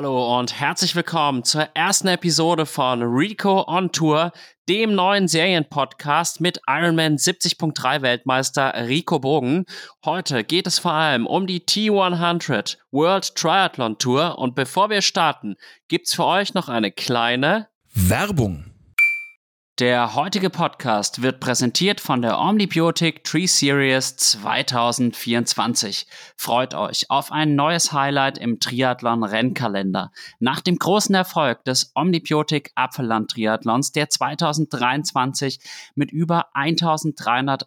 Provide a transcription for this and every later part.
Hallo und herzlich willkommen zur ersten Episode von Rico on Tour, dem neuen Serienpodcast mit Ironman 70.3 Weltmeister Rico Bogen. Heute geht es vor allem um die T100 World Triathlon Tour und bevor wir starten, gibt's für euch noch eine kleine Werbung. Der heutige Podcast wird präsentiert von der Omnibiotic Tree Series 2024. Freut euch auf ein neues Highlight im Triathlon Rennkalender. Nach dem großen Erfolg des Omnibiotic Apfelland Triathlons, der 2023 mit über 1300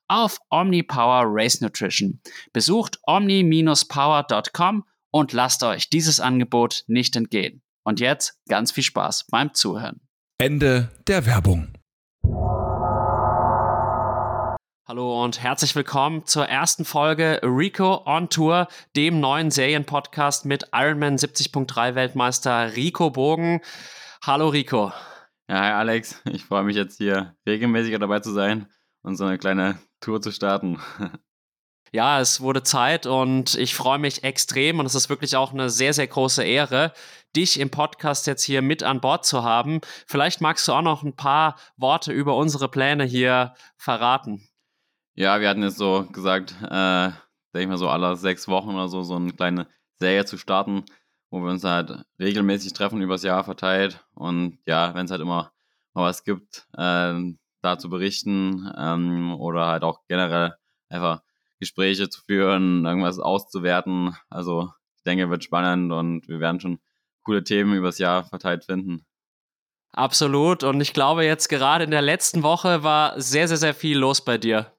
auf OmniPower Race Nutrition. Besucht omni-power.com und lasst euch dieses Angebot nicht entgehen. Und jetzt ganz viel Spaß beim Zuhören. Ende der Werbung. Hallo und herzlich willkommen zur ersten Folge Rico on Tour, dem neuen Serienpodcast mit Ironman 70.3 Weltmeister Rico Bogen. Hallo Rico. Ja, hi Alex. Ich freue mich jetzt hier regelmäßiger dabei zu sein und so eine kleine Tour zu starten. Ja, es wurde Zeit und ich freue mich extrem und es ist wirklich auch eine sehr, sehr große Ehre, dich im Podcast jetzt hier mit an Bord zu haben. Vielleicht magst du auch noch ein paar Worte über unsere Pläne hier verraten. Ja, wir hatten jetzt so gesagt, äh, denke ich mal so alle sechs Wochen oder so, so eine kleine Serie zu starten, wo wir uns halt regelmäßig treffen übers Jahr verteilt und ja, wenn es halt immer mal was gibt, äh, da zu berichten ähm, oder halt auch generell einfach Gespräche zu führen, irgendwas auszuwerten. Also ich denke, wird spannend und wir werden schon coole Themen übers Jahr verteilt finden. Absolut. Und ich glaube, jetzt gerade in der letzten Woche war sehr, sehr, sehr viel los bei dir.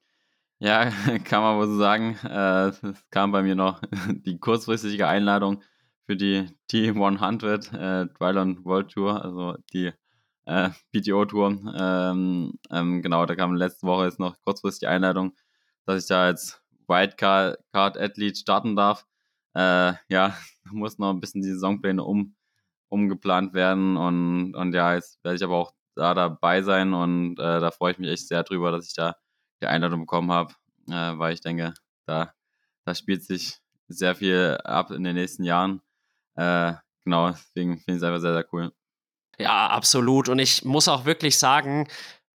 Ja, kann man wohl so sagen. Äh, es kam bei mir noch die kurzfristige Einladung für die T100 äh, Dryland World Tour, also die äh, PTO-Tour. Ähm, ähm, genau, da kam letzte Woche jetzt noch kurzfristig die Einladung, dass ich da als Wildcard-Athlet starten darf. Äh, ja, muss noch ein bisschen die Saisonpläne um, umgeplant werden und, und ja, jetzt werde ich aber auch da dabei sein und äh, da freue ich mich echt sehr drüber, dass ich da die Einladung bekommen habe, äh, weil ich denke, da, da spielt sich sehr viel ab in den nächsten Jahren. Äh, genau, deswegen finde ich es einfach sehr, sehr cool. Ja, absolut. Und ich muss auch wirklich sagen,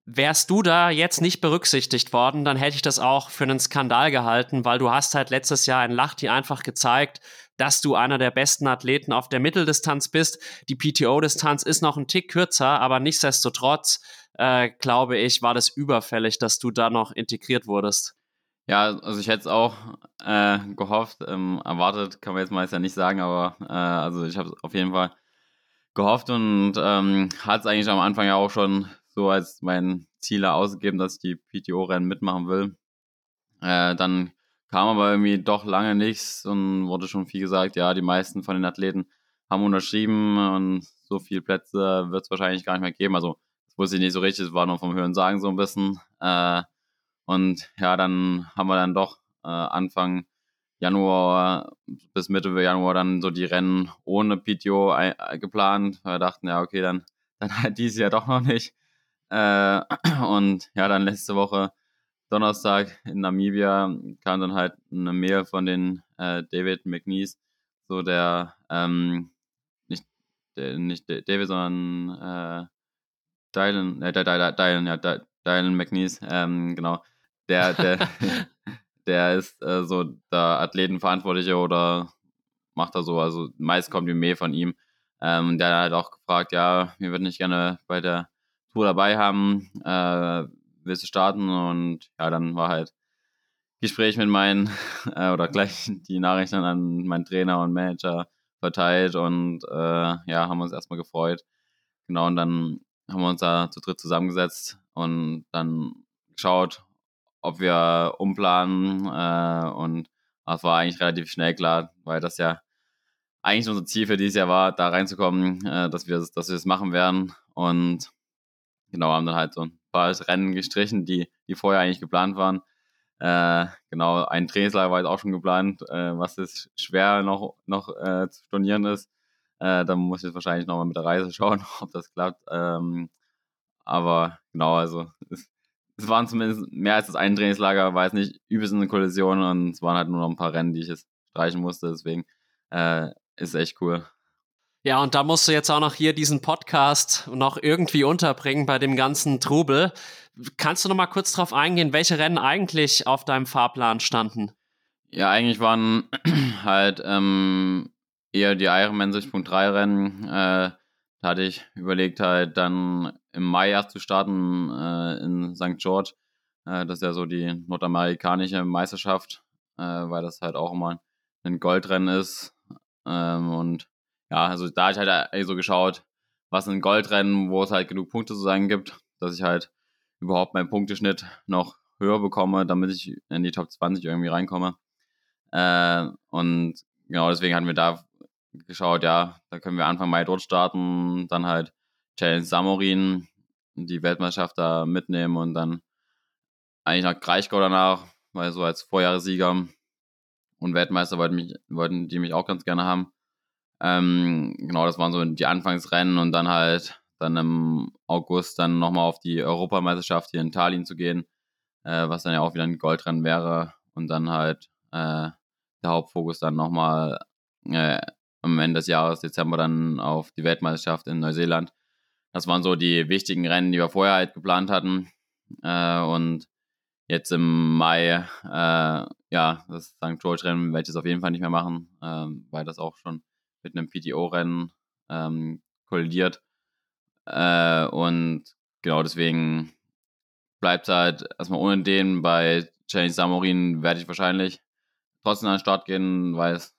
wärst du da jetzt nicht berücksichtigt worden, dann hätte ich das auch für einen Skandal gehalten, weil du hast halt letztes Jahr in Lachti einfach gezeigt, dass du einer der besten Athleten auf der Mitteldistanz bist. Die PTO-Distanz ist noch ein Tick kürzer, aber nichtsdestotrotz, äh, glaube ich, war das überfällig, dass du da noch integriert wurdest. Ja, also ich hätte es auch äh, gehofft, ähm, erwartet, kann man jetzt mal ja nicht sagen, aber äh, also ich habe auf jeden Fall gehofft und ähm, hat es eigentlich am Anfang ja auch schon so als mein Ziel ausgegeben, dass ich die PTO-Rennen mitmachen will. Äh, dann kam aber irgendwie doch lange nichts und wurde schon viel gesagt, ja, die meisten von den Athleten haben unterschrieben und so viele Plätze wird es wahrscheinlich gar nicht mehr geben. Also das wusste ich nicht so richtig, es war nur vom Hören sagen so ein bisschen. Äh, und ja, dann haben wir dann doch äh, Anfang Januar bis Mitte Januar dann so die Rennen ohne PTO geplant. Wir dachten, ja, okay, dann, dann halt dieses Jahr doch noch nicht. Äh, und ja, dann letzte Woche Donnerstag in Namibia kam dann halt eine Mail von den äh, David McNeese, so der, ähm, nicht, der, nicht David, sondern äh, Dylan, äh, Dylan, ja, Dylan McNeese, ähm, genau, der, der, der ist äh, so der Athletenverantwortliche oder macht er so, also meist kommt die Mail von ihm. Ähm, der hat halt auch gefragt, ja, wir würden nicht gerne bei der Tour dabei haben, äh, willst du starten? Und ja, dann war halt Gespräch mit meinen, äh, oder gleich die Nachrichten an meinen Trainer und Manager verteilt und äh, ja, haben uns erstmal gefreut. Genau, und dann haben wir uns da zu dritt zusammengesetzt und dann geschaut, ob wir umplanen äh, und das war eigentlich relativ schnell klar, weil das ja eigentlich unser Ziel für dieses Jahr war, da reinzukommen, äh, dass wir dass wir machen werden und genau haben dann halt so ein paar Rennen gestrichen, die die vorher eigentlich geplant waren. Äh, genau, ein Trainingslager war jetzt auch schon geplant, äh, was ist schwer noch noch äh, zu stornieren ist. Äh, da muss ich jetzt wahrscheinlich nochmal mit der Reise schauen, ob das klappt. Ähm, aber genau, also es, es waren zumindest mehr als das ein Trainingslager, war nicht übelst eine Kollision und es waren halt nur noch ein paar Rennen, die ich jetzt streichen musste. Deswegen äh, ist echt cool. Ja, und da musst du jetzt auch noch hier diesen Podcast noch irgendwie unterbringen bei dem ganzen Trubel. Kannst du noch mal kurz drauf eingehen, welche Rennen eigentlich auf deinem Fahrplan standen? Ja, eigentlich waren halt ähm, eher die Ironman 6.3 Rennen. Äh, da hatte ich überlegt, halt dann im Mai erst zu starten äh, in St. George. Äh, das ist ja so die nordamerikanische Meisterschaft, äh, weil das halt auch immer ein Goldrennen ist. Ähm, und ja, also da habe ich halt so geschaut, was ein Goldrennen, wo es halt genug Punkte zu sagen gibt, dass ich halt überhaupt meinen Punkteschnitt noch höher bekomme, damit ich in die Top 20 irgendwie reinkomme. Äh, und genau deswegen hatten wir da geschaut, ja, da können wir Anfang Mai dort starten, dann halt Challenge Samorin, die Weltmeisterschaft da mitnehmen und dann eigentlich nach Kraichgau danach, weil so als Vorjahressieger und Weltmeister wollten, mich, wollten die mich auch ganz gerne haben. Ähm, genau, das waren so die Anfangsrennen und dann halt dann im August dann nochmal auf die Europameisterschaft hier in Tallinn zu gehen, äh, was dann ja auch wieder ein Goldrennen wäre und dann halt äh, der Hauptfokus dann nochmal äh, am Ende des Jahres, Dezember, dann auf die Weltmeisterschaft in Neuseeland. Das waren so die wichtigen Rennen, die wir vorher halt geplant hatten. Äh, und jetzt im Mai, äh, ja, das St. George-Rennen werde ich jetzt auf jeden Fall nicht mehr machen, äh, weil das auch schon mit einem PTO-Rennen ähm, kollidiert. Äh, und genau deswegen bleibt es halt erstmal ohne den. Bei Challenge Samorin werde ich wahrscheinlich trotzdem an den Start gehen, weil es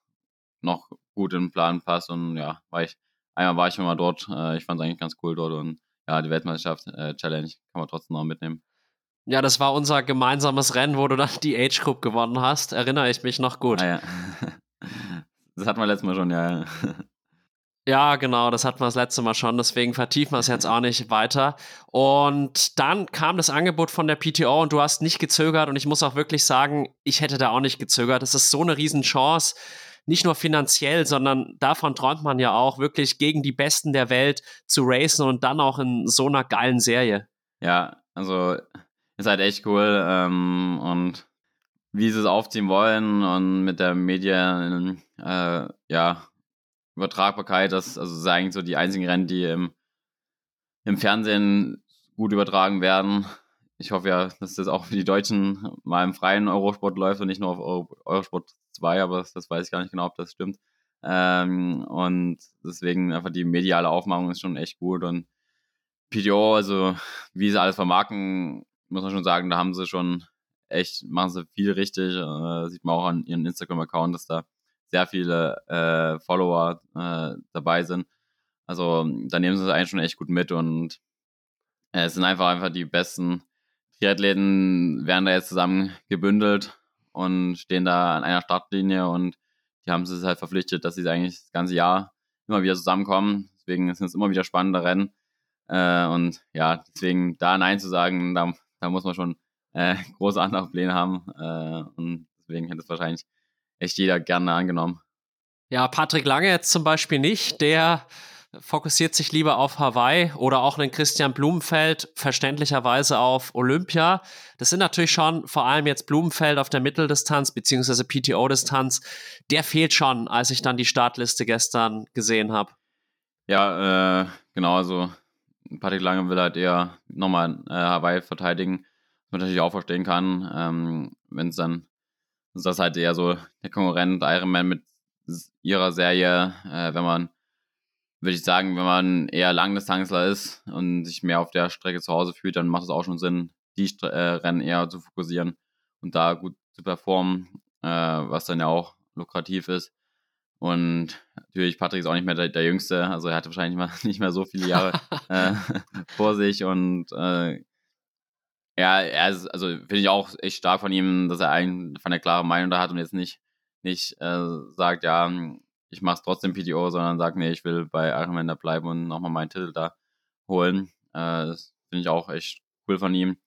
noch gut in den Plan passt. Und ja, war ich, einmal war ich mal dort. Äh, ich fand es eigentlich ganz cool dort und ja, die Weltmeisterschaft äh, Challenge kann man trotzdem noch mitnehmen. Ja, das war unser gemeinsames Rennen, wo du dann die Age Group gewonnen hast. Erinnere ich mich noch gut. Ah, ja. Das hatten wir letztes Mal schon, ja. Ja, genau, das hatten wir das letzte Mal schon, deswegen vertiefen wir es jetzt auch nicht weiter. Und dann kam das Angebot von der PTO und du hast nicht gezögert und ich muss auch wirklich sagen, ich hätte da auch nicht gezögert. Das ist so eine Riesenchance, nicht nur finanziell, sondern davon träumt man ja auch, wirklich gegen die Besten der Welt zu racen und dann auch in so einer geilen Serie. Ja, also ist halt echt cool ähm, und wie sie es aufziehen wollen und mit der Medien, äh, ja, Übertragbarkeit, das, also das sind eigentlich so die einzigen Rennen, die im, im Fernsehen gut übertragen werden. Ich hoffe ja, dass das auch für die Deutschen mal im freien Eurosport läuft und nicht nur auf Euro, Eurosport 2, aber das, das, weiß ich gar nicht genau, ob das stimmt. Ähm, und deswegen einfach die mediale Aufmachung ist schon echt gut und PTO, also wie sie alles vermarkten, muss man schon sagen, da haben sie schon echt, machen sie viel richtig. Äh, sieht man auch an ihrem Instagram-Account, dass da sehr viele äh, Follower äh, dabei sind. Also da nehmen sie es eigentlich schon echt gut mit und äh, es sind einfach einfach die besten Triathleten werden da jetzt zusammen gebündelt und stehen da an einer Startlinie und die haben sich halt verpflichtet, dass sie eigentlich das ganze Jahr immer wieder zusammenkommen. Deswegen sind es immer wieder spannende Rennen. Äh, und ja, deswegen da Nein zu sagen, da, da muss man schon äh, große andere Pläne haben. Äh, und deswegen hätte es wahrscheinlich echt jeder gerne angenommen. Ja, Patrick Lange jetzt zum Beispiel nicht. Der fokussiert sich lieber auf Hawaii oder auch einen Christian Blumenfeld verständlicherweise auf Olympia. Das sind natürlich schon vor allem jetzt Blumenfeld auf der Mitteldistanz beziehungsweise PTO-Distanz. Der fehlt schon, als ich dann die Startliste gestern gesehen habe. Ja, äh, genau, also Patrick Lange will halt eher nochmal äh, Hawaii verteidigen, was man natürlich auch verstehen kann, ähm, wenn es dann ist das halt eher so der Konkurrent Ironman mit ihrer Serie, äh, wenn man, würde ich sagen, wenn man eher Langdistanzler ist und sich mehr auf der Strecke zu Hause fühlt, dann macht es auch schon Sinn, die äh, Rennen eher zu fokussieren und da gut zu performen, äh, was dann ja auch lukrativ ist. Und natürlich, Patrick ist auch nicht mehr der, der Jüngste, also er hatte wahrscheinlich nicht mehr, nicht mehr so viele Jahre äh, vor sich und äh, ja, er ist, also finde ich auch echt stark von ihm, dass er eigentlich von der klaren Meinung da hat und jetzt nicht, nicht äh, sagt, ja, ich mache es trotzdem PTO, sondern sagt, nee, ich will bei Ironman bleiben und nochmal meinen Titel da holen. Äh, das finde ich auch echt cool von ihm.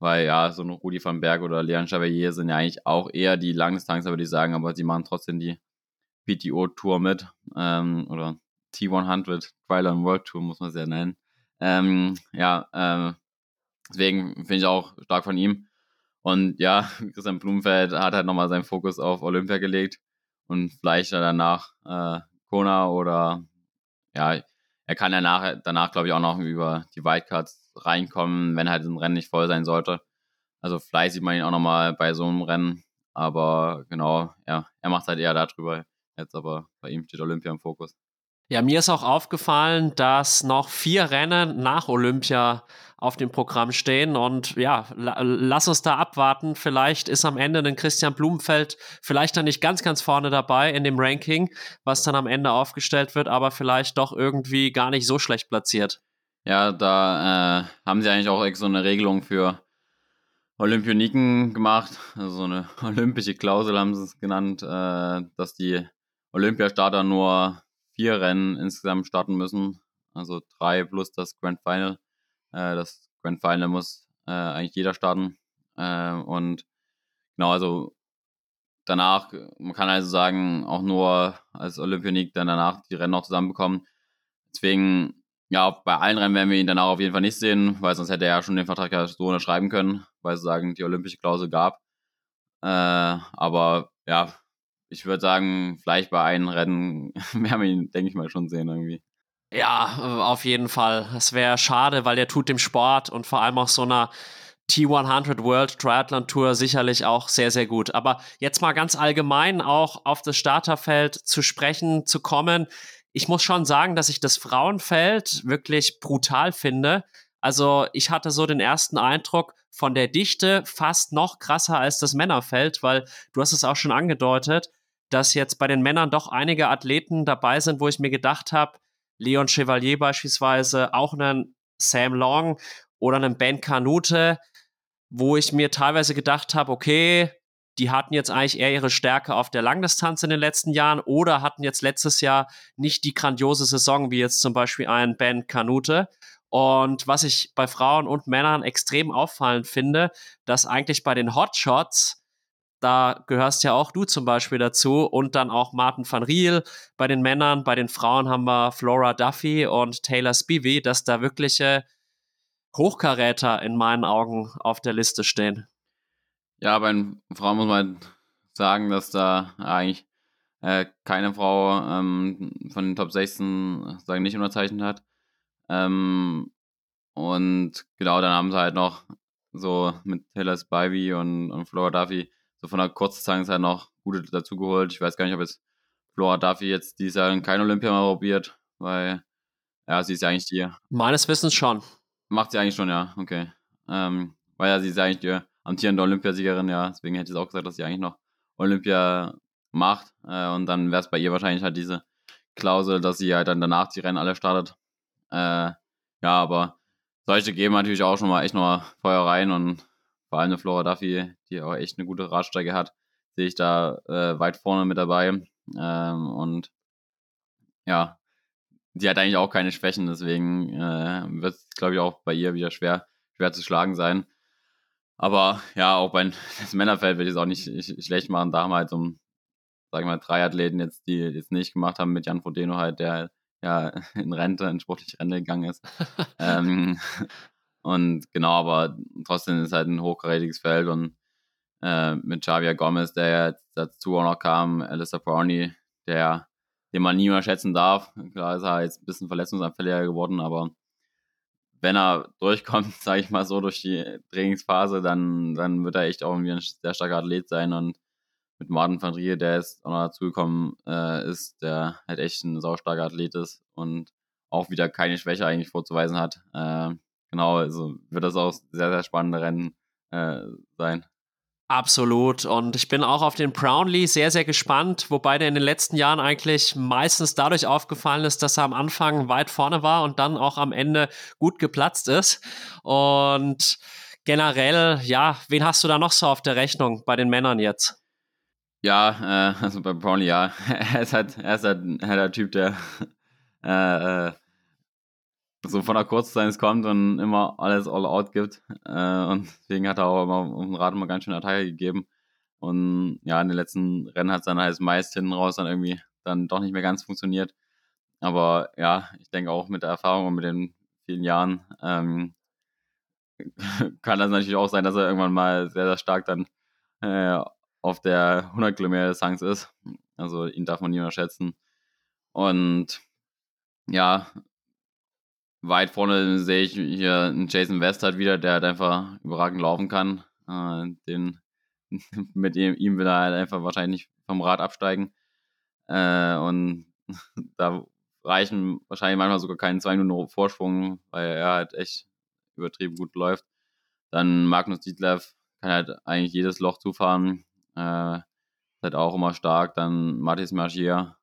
Weil ja, so ein Rudi van Berg oder Leon Chevalier sind ja eigentlich auch eher die Langdistanz, würde ich sagen, aber sie machen trotzdem die PTO-Tour mit. Ähm, oder T100 Trial World Tour, muss man es ja nennen. Ähm, ja, äh, Deswegen finde ich auch stark von ihm. Und ja, Christian Blumenfeld hat halt nochmal seinen Fokus auf Olympia gelegt und vielleicht danach äh, Kona oder ja, er kann danach, danach glaube ich auch noch über die Wildcards reinkommen, wenn halt ein Rennen nicht voll sein sollte. Also vielleicht sieht man ihn auch nochmal bei so einem Rennen, aber genau, ja, er macht halt eher darüber jetzt, aber bei ihm steht Olympia im Fokus. Ja, mir ist auch aufgefallen, dass noch vier Rennen nach Olympia auf dem Programm stehen. Und ja, la lass uns da abwarten. Vielleicht ist am Ende ein Christian Blumenfeld vielleicht dann nicht ganz, ganz vorne dabei in dem Ranking, was dann am Ende aufgestellt wird, aber vielleicht doch irgendwie gar nicht so schlecht platziert. Ja, da äh, haben sie eigentlich auch so eine Regelung für Olympioniken gemacht. Also so eine olympische Klausel haben sie es genannt, äh, dass die Olympiastarter nur vier Rennen insgesamt starten müssen. Also drei plus das Grand Final. Äh, das Grand Final muss äh, eigentlich jeder starten. Äh, und genau, also danach, man kann also sagen, auch nur als Olympionik dann danach die Rennen noch zusammenbekommen. Deswegen, ja, bei allen Rennen werden wir ihn danach auf jeden Fall nicht sehen, weil sonst hätte er ja schon den Vertrag ja so unterschreiben können, weil es sagen, die olympische Klausel gab. Äh, aber ja, ich würde sagen, vielleicht bei einem Rennen werden wir ihn, denke ich mal, schon sehen irgendwie. Ja, auf jeden Fall. Es wäre schade, weil der tut dem Sport und vor allem auch so einer T100 World Triathlon Tour sicherlich auch sehr, sehr gut. Aber jetzt mal ganz allgemein auch auf das Starterfeld zu sprechen, zu kommen. Ich muss schon sagen, dass ich das Frauenfeld wirklich brutal finde. Also ich hatte so den ersten Eindruck von der Dichte fast noch krasser als das Männerfeld, weil du hast es auch schon angedeutet, dass jetzt bei den Männern doch einige Athleten dabei sind, wo ich mir gedacht habe, Leon Chevalier beispielsweise, auch einen Sam Long oder einen Ben Canute, wo ich mir teilweise gedacht habe, okay, die hatten jetzt eigentlich eher ihre Stärke auf der Langdistanz in den letzten Jahren oder hatten jetzt letztes Jahr nicht die grandiose Saison wie jetzt zum Beispiel ein Ben Canute. Und was ich bei Frauen und Männern extrem auffallend finde, dass eigentlich bei den Hotshots da gehörst ja auch du zum Beispiel dazu und dann auch Martin van Riel bei den Männern. Bei den Frauen haben wir Flora Duffy und Taylor Spivey, dass da wirkliche Hochkaräter in meinen Augen auf der Liste stehen. Ja, bei den Frauen muss man sagen, dass da eigentlich äh, keine Frau ähm, von den Top 16 sagen nicht unterzeichnet hat. Ähm, und genau, dann haben sie halt noch so mit Taylor Spivey und, und Flora Duffy so von der Kurzzeit noch gute dazu geholt. Ich weiß gar nicht, ob jetzt Flora Duffy jetzt dieses Jahr kein Olympia mal probiert, weil ja, sie ist ja eigentlich die. Meines Wissens schon. Macht sie eigentlich schon, ja, okay. Ähm, weil ja, sie ist ja eigentlich die amtierende Olympiasiegerin, ja. Deswegen hätte ich auch gesagt, dass sie eigentlich noch Olympia macht. Äh, und dann wäre es bei ihr wahrscheinlich halt diese Klausel, dass sie halt dann danach die Rennen alle startet. Äh, ja, aber solche geben natürlich auch schon mal echt noch Feuer rein und vor allem eine Flora Duffy, die auch echt eine gute Radstrecke hat, sehe ich da äh, weit vorne mit dabei. Ähm, und ja, die hat eigentlich auch keine Schwächen, deswegen äh, wird es, glaube ich, auch bei ihr wieder schwer, schwer zu schlagen sein. Aber ja, auch beim das Männerfeld will ich es auch nicht schlecht machen. Da haben wir halt so, sag ich mal, drei Athleten jetzt, die jetzt nicht gemacht haben mit Jan Frodeno halt, der ja in Rente, in sportliche Rente gegangen ist. ähm, und genau, aber trotzdem ist es halt ein hochkarätiges Feld und äh, mit Javier Gomez, der jetzt dazu auch noch kam, Alistair Brownie, der, den man nie unterschätzen darf. Klar ist er jetzt ein bisschen verletzungsanfälliger geworden, aber wenn er durchkommt, sage ich mal so, durch die Trainingsphase, dann, dann wird er echt auch irgendwie ein sehr starker Athlet sein und mit Martin van Rie, der jetzt auch noch dazugekommen äh, ist, der halt echt ein saustarker Athlet ist und auch wieder keine Schwäche eigentlich vorzuweisen hat. Äh, genau, also wird das auch sehr, sehr spannende Rennen äh, sein. Absolut. Und ich bin auch auf den Brownlee sehr, sehr gespannt, wobei der in den letzten Jahren eigentlich meistens dadurch aufgefallen ist, dass er am Anfang weit vorne war und dann auch am Ende gut geplatzt ist. Und generell, ja, wen hast du da noch so auf der Rechnung bei den Männern jetzt? Ja, äh, also bei Brownlee, ja. er ist halt, er ist halt, halt der Typ, der äh, äh so von der Kurzdistanz kommt und immer alles all out gibt. Äh, und deswegen hat er auch immer um den Rad immer ganz schön Attacke gegeben. Und ja, in den letzten Rennen hat es dann halt meist hinten raus dann irgendwie dann doch nicht mehr ganz funktioniert. Aber ja, ich denke auch mit der Erfahrung und mit den vielen Jahren ähm, kann das natürlich auch sein, dass er irgendwann mal sehr, sehr stark dann äh, auf der 100 Kilometer Distanz ist. Also ihn darf man nie unterschätzen. Und ja, weit vorne sehe ich hier einen Jason West halt wieder, der halt einfach überragend laufen kann. Äh, den, mit ihm, ihm will er halt einfach wahrscheinlich vom Rad absteigen. Äh, und da reichen wahrscheinlich manchmal sogar keinen zwei Minuten Vorsprung, weil er halt echt übertrieben gut läuft. Dann Magnus Dietlev kann halt eigentlich jedes Loch zufahren. Äh, ist halt auch immer stark. Dann Mathis Margier,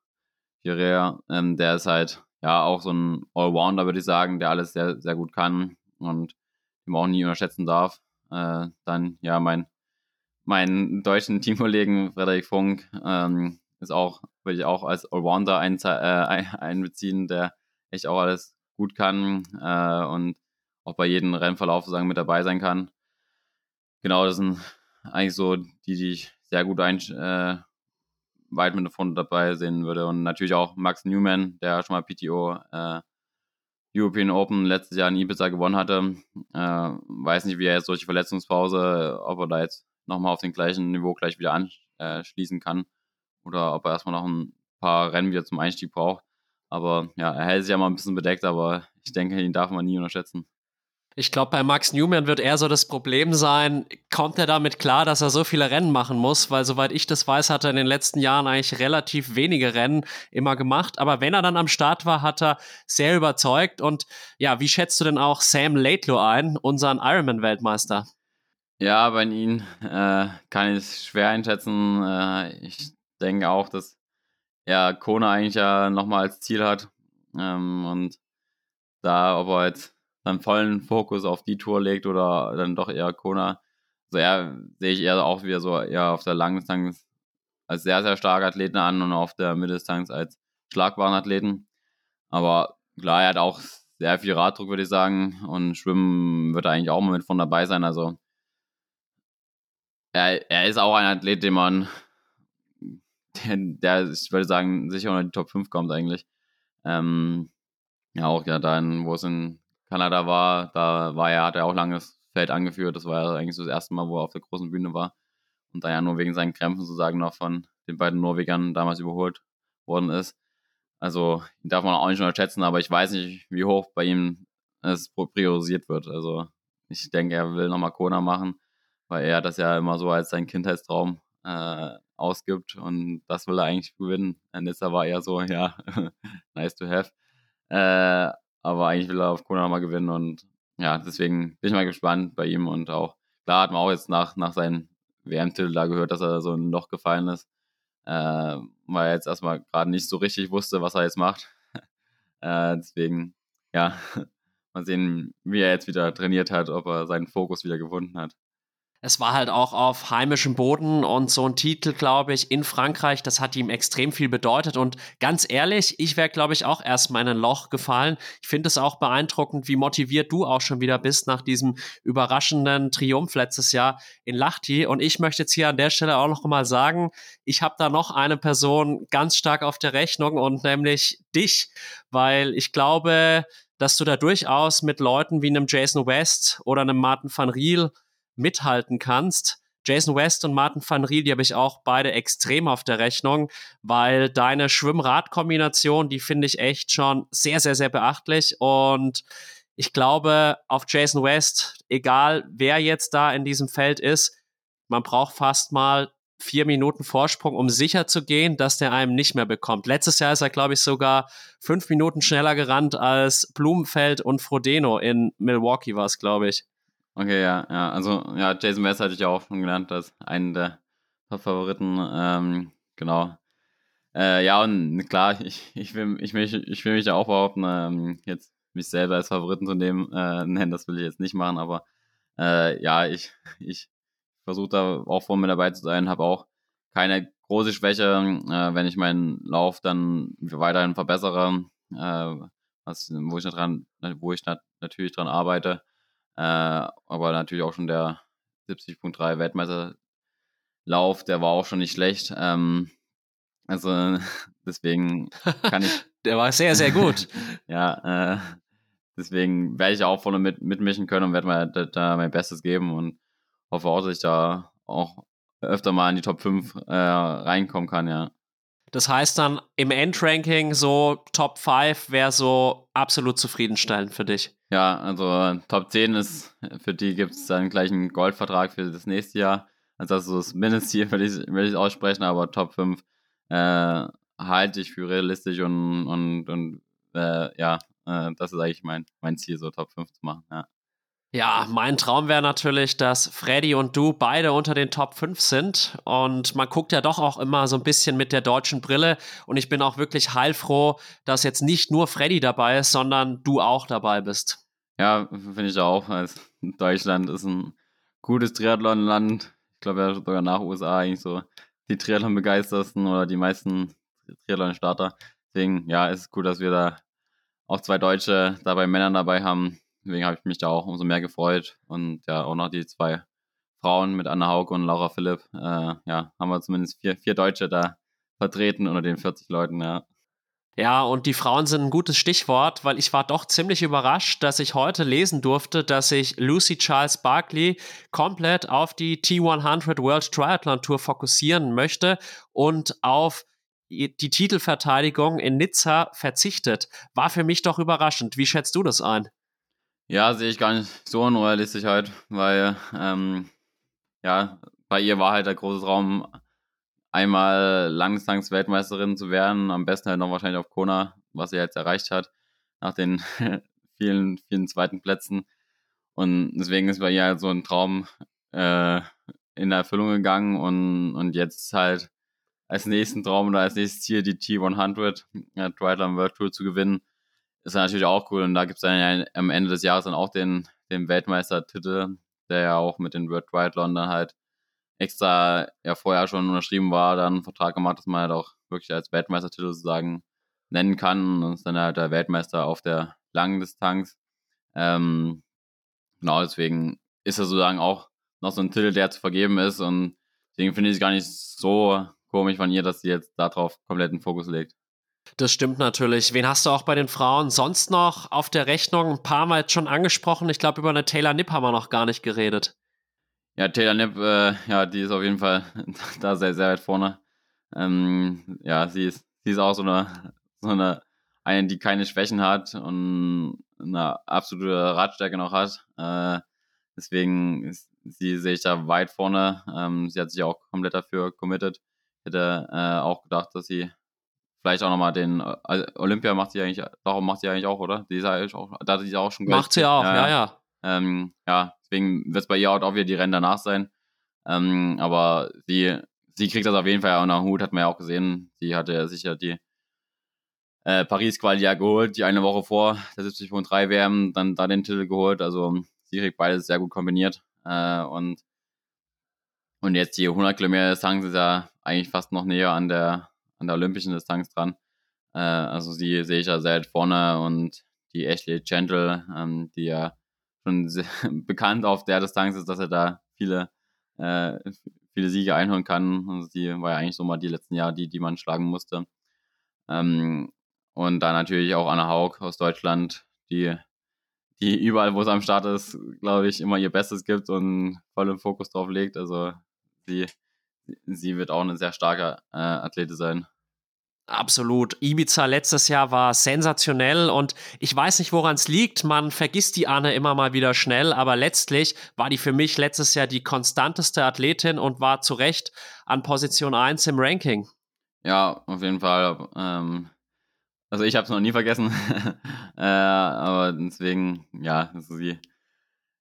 ähm, der ist halt ja auch so ein Allrounder, würde ich sagen, der alles sehr, sehr gut kann und den auch nie unterschätzen darf. Äh, dann, ja, mein, mein deutschen Teamkollegen Frederik Funk ähm, ist auch, würde ich auch als Allrounder ein, äh, einbeziehen, der echt auch alles gut kann äh, und auch bei jedem Rennverlauf sozusagen mit dabei sein kann. Genau, das sind eigentlich so die, die ich sehr gut ein, äh, weit mit vorne dabei sehen würde. Und natürlich auch Max Newman, der schon mal PTO äh, European Open letztes Jahr in Ibiza gewonnen hatte. Äh, weiß nicht, wie er jetzt durch die Verletzungspause, ob er da jetzt nochmal auf dem gleichen Niveau gleich wieder anschließen kann oder ob er erstmal noch ein paar Rennen wieder zum Einstieg braucht. Aber ja, er hält sich ja mal ein bisschen bedeckt, aber ich denke, ihn darf man nie unterschätzen. Ich glaube, bei Max Newman wird eher so das Problem sein, kommt er damit klar, dass er so viele Rennen machen muss, weil soweit ich das weiß, hat er in den letzten Jahren eigentlich relativ wenige Rennen immer gemacht. Aber wenn er dann am Start war, hat er sehr überzeugt. Und ja, wie schätzt du denn auch Sam Laidlow ein, unseren Ironman-Weltmeister? Ja, bei ihm äh, kann ich schwer einschätzen. Äh, ich denke auch, dass ja, Kona eigentlich ja nochmal als Ziel hat. Ähm, und da, ob er jetzt dann vollen Fokus auf die Tour legt oder dann doch eher Kona. So ja, sehe ich eher auch wieder so eher auf der Langdistanz als sehr, sehr starke Athleten an und auf der Mitteldistanz als schlagbaren Athleten. Aber klar, er hat auch sehr viel Raddruck, würde ich sagen. Und Schwimmen wird er eigentlich auch mal mit von dabei sein. Also er, er ist auch ein Athlet, den man, der, der ich würde sagen, sicher unter die Top 5 kommt eigentlich. Ähm, ja, auch ja dann, wo es in Kanada war, da war er, hat er auch langes Feld angeführt. Das war ja eigentlich so das erste Mal, wo er auf der großen Bühne war. Und da ja nur wegen seinen Krämpfen sozusagen noch von den beiden Norwegern damals überholt worden ist. Also ihn darf man auch nicht unterschätzen, aber ich weiß nicht, wie hoch bei ihm es priorisiert wird. Also ich denke, er will nochmal Kona machen, weil er das ja immer so als seinen Kindheitstraum äh, ausgibt und das will er eigentlich gewinnen. Nissa war eher so, ja, nice to have. Äh, aber eigentlich will er auf Kona nochmal gewinnen und ja, deswegen bin ich mal gespannt bei ihm und auch, klar hat man auch jetzt nach, nach seinem WM-Titel da gehört, dass er so ein Loch gefallen ist, äh, weil er jetzt erstmal gerade nicht so richtig wusste, was er jetzt macht. äh, deswegen, ja, mal sehen, wie er jetzt wieder trainiert hat, ob er seinen Fokus wieder gefunden hat. Es war halt auch auf heimischem Boden und so ein Titel, glaube ich, in Frankreich, das hat ihm extrem viel bedeutet. Und ganz ehrlich, ich wäre, glaube ich, auch erstmal in ein Loch gefallen. Ich finde es auch beeindruckend, wie motiviert du auch schon wieder bist nach diesem überraschenden Triumph letztes Jahr in Lachti. Und ich möchte jetzt hier an der Stelle auch noch mal sagen, ich habe da noch eine Person ganz stark auf der Rechnung und nämlich dich, weil ich glaube, dass du da durchaus mit Leuten wie einem Jason West oder einem Martin van Riel mithalten kannst. Jason West und Martin van Riel, die habe ich auch beide extrem auf der Rechnung, weil deine Schwimmrad-Kombination, die finde ich echt schon sehr, sehr, sehr beachtlich und ich glaube, auf Jason West, egal wer jetzt da in diesem Feld ist, man braucht fast mal vier Minuten Vorsprung, um sicher zu gehen, dass der einem nicht mehr bekommt. Letztes Jahr ist er, glaube ich, sogar fünf Minuten schneller gerannt als Blumenfeld und Frodeno in Milwaukee war es, glaube ich. Okay, ja, ja. Also, ja, Jason West hatte ich ja auch schon genannt als einen der Top-Favoriten. Ähm, genau. Äh, ja, und klar, ich, ich, will, ich, will, ich will mich ja auch behaupten, ähm, jetzt mich selber als Favoriten zu nehmen, äh, nennen, das will ich jetzt nicht machen, aber äh, ja, ich, ich versuche da auch vorne mit dabei zu sein, habe auch keine große Schwäche, äh, wenn ich meinen Lauf dann weiterhin verbessere, äh, was, wo ich dran, wo ich natürlich dran arbeite. Äh, aber natürlich auch schon der 70.3 Weltmeisterlauf, der war auch schon nicht schlecht. Ähm, also deswegen kann ich. der war sehr, sehr gut. ja, äh, deswegen werde ich auch vorne mit, mitmischen können und werde mal da, da, mein Bestes geben und hoffe auch, dass ich da auch öfter mal in die Top 5 äh, reinkommen kann, ja. Das heißt dann im Endranking so Top 5 wäre so absolut zufriedenstellend für dich. Ja, also Top 10 ist, für die gibt es dann gleich einen Goldvertrag für das nächste Jahr. Also das ist das Mindestziel, will ich, will ich aussprechen, aber Top 5 äh, halte ich für realistisch und, und, und äh, ja, äh, das ist eigentlich mein, mein Ziel, so Top 5 zu machen, ja. Ja, mein Traum wäre natürlich, dass Freddy und du beide unter den Top 5 sind. Und man guckt ja doch auch immer so ein bisschen mit der deutschen Brille. Und ich bin auch wirklich heilfroh, dass jetzt nicht nur Freddy dabei ist, sondern du auch dabei bist. Ja, finde ich auch. Also Deutschland ist ein gutes Triathlon-Land. Ich glaube ja sogar nach USA eigentlich so die Triathlon-begeistersten oder die meisten Triathlon-Starter. Deswegen, ja, ist gut, dass wir da auch zwei Deutsche dabei Männern dabei haben Deswegen habe ich mich da auch umso mehr gefreut. Und ja, auch noch die zwei Frauen mit Anna Haug und Laura Philipp. Äh, ja, haben wir zumindest vier, vier Deutsche da vertreten unter den 40 Leuten, ja. Ja, und die Frauen sind ein gutes Stichwort, weil ich war doch ziemlich überrascht, dass ich heute lesen durfte, dass sich Lucy Charles Barkley komplett auf die T100 World Triathlon Tour fokussieren möchte und auf die Titelverteidigung in Nizza verzichtet. War für mich doch überraschend. Wie schätzt du das ein? Ja, sehe ich gar nicht so unrealistisch halt, weil ähm, ja, bei ihr war halt der große Traum, einmal Langdistanz-Weltmeisterin zu werden, am besten halt noch wahrscheinlich auf Kona, was sie jetzt erreicht hat, nach den vielen, vielen zweiten Plätzen. Und deswegen ist bei ihr halt so ein Traum äh, in Erfüllung gegangen und, und jetzt halt als nächsten Traum oder als nächstes Ziel die T100 äh, Triathlon World Tour zu gewinnen ist natürlich auch cool. Und da gibt es dann ja am Ende des Jahres dann auch den, den Weltmeistertitel, der ja auch mit den World Triathlon dann halt extra ja vorher schon unterschrieben war, dann einen Vertrag gemacht, dass man halt auch wirklich als Weltmeistertitel sozusagen nennen kann. Und ist dann halt der Weltmeister auf der langen Distanz. Ähm, genau, deswegen ist er sozusagen auch noch so ein Titel, der zu vergeben ist. Und deswegen finde ich es gar nicht so komisch von ihr, dass sie jetzt darauf kompletten Fokus legt. Das stimmt natürlich. Wen hast du auch bei den Frauen sonst noch auf der Rechnung? Ein paar Mal jetzt schon angesprochen. Ich glaube, über eine Taylor Nipp haben wir noch gar nicht geredet. Ja, Taylor Nipp, äh, ja, die ist auf jeden Fall da sehr, sehr weit vorne. Ähm, ja, sie ist, sie ist auch so eine, so eine, eine, die keine Schwächen hat und eine absolute Radstärke noch hat. Äh, deswegen ist sie sehe ich da weit vorne. Ähm, sie hat sich auch komplett dafür committed. Ich hätte äh, auch gedacht, dass sie vielleicht auch nochmal den also Olympia macht sie eigentlich, darum macht sie eigentlich auch, oder? Die ist eigentlich auch, da hat sie auch schon Macht sie auch, ja, ja. Ja, ähm, ja deswegen wird es bei ihr auch wieder die Rennen danach sein. Ähm, aber sie, sie kriegt das auf jeden Fall auch nach Hut, hat man ja auch gesehen. Sie hatte sicher die äh, Paris-Quali ja geholt, die eine Woche vor der 70.3 WM, dann da den Titel geholt. Also sie kriegt beides sehr gut kombiniert. Äh, und Und jetzt die 100 Kilometer Distanz ist ja eigentlich fast noch näher an der, an der olympischen Distanz dran. Äh, also sie sehe ich ja sehr vorne und die Ashley Gentle, ähm, die ja schon bekannt auf der Distanz ist, dass er da viele, äh, viele Siege einholen kann. Also die war ja eigentlich so mal die letzten Jahre die, die man schlagen musste. Ähm, und dann natürlich auch Anna Haug aus Deutschland, die, die überall, wo es am Start ist, glaube ich, immer ihr Bestes gibt und voll im Fokus drauf legt. Also sie, sie wird auch eine sehr starke äh, Athlete sein. Absolut. Ibiza letztes Jahr war sensationell und ich weiß nicht, woran es liegt. Man vergisst die Anne immer mal wieder schnell, aber letztlich war die für mich letztes Jahr die konstanteste Athletin und war zu Recht an Position 1 im Ranking. Ja, auf jeden Fall. Ähm, also ich habe es noch nie vergessen, äh, aber deswegen, ja, also sie,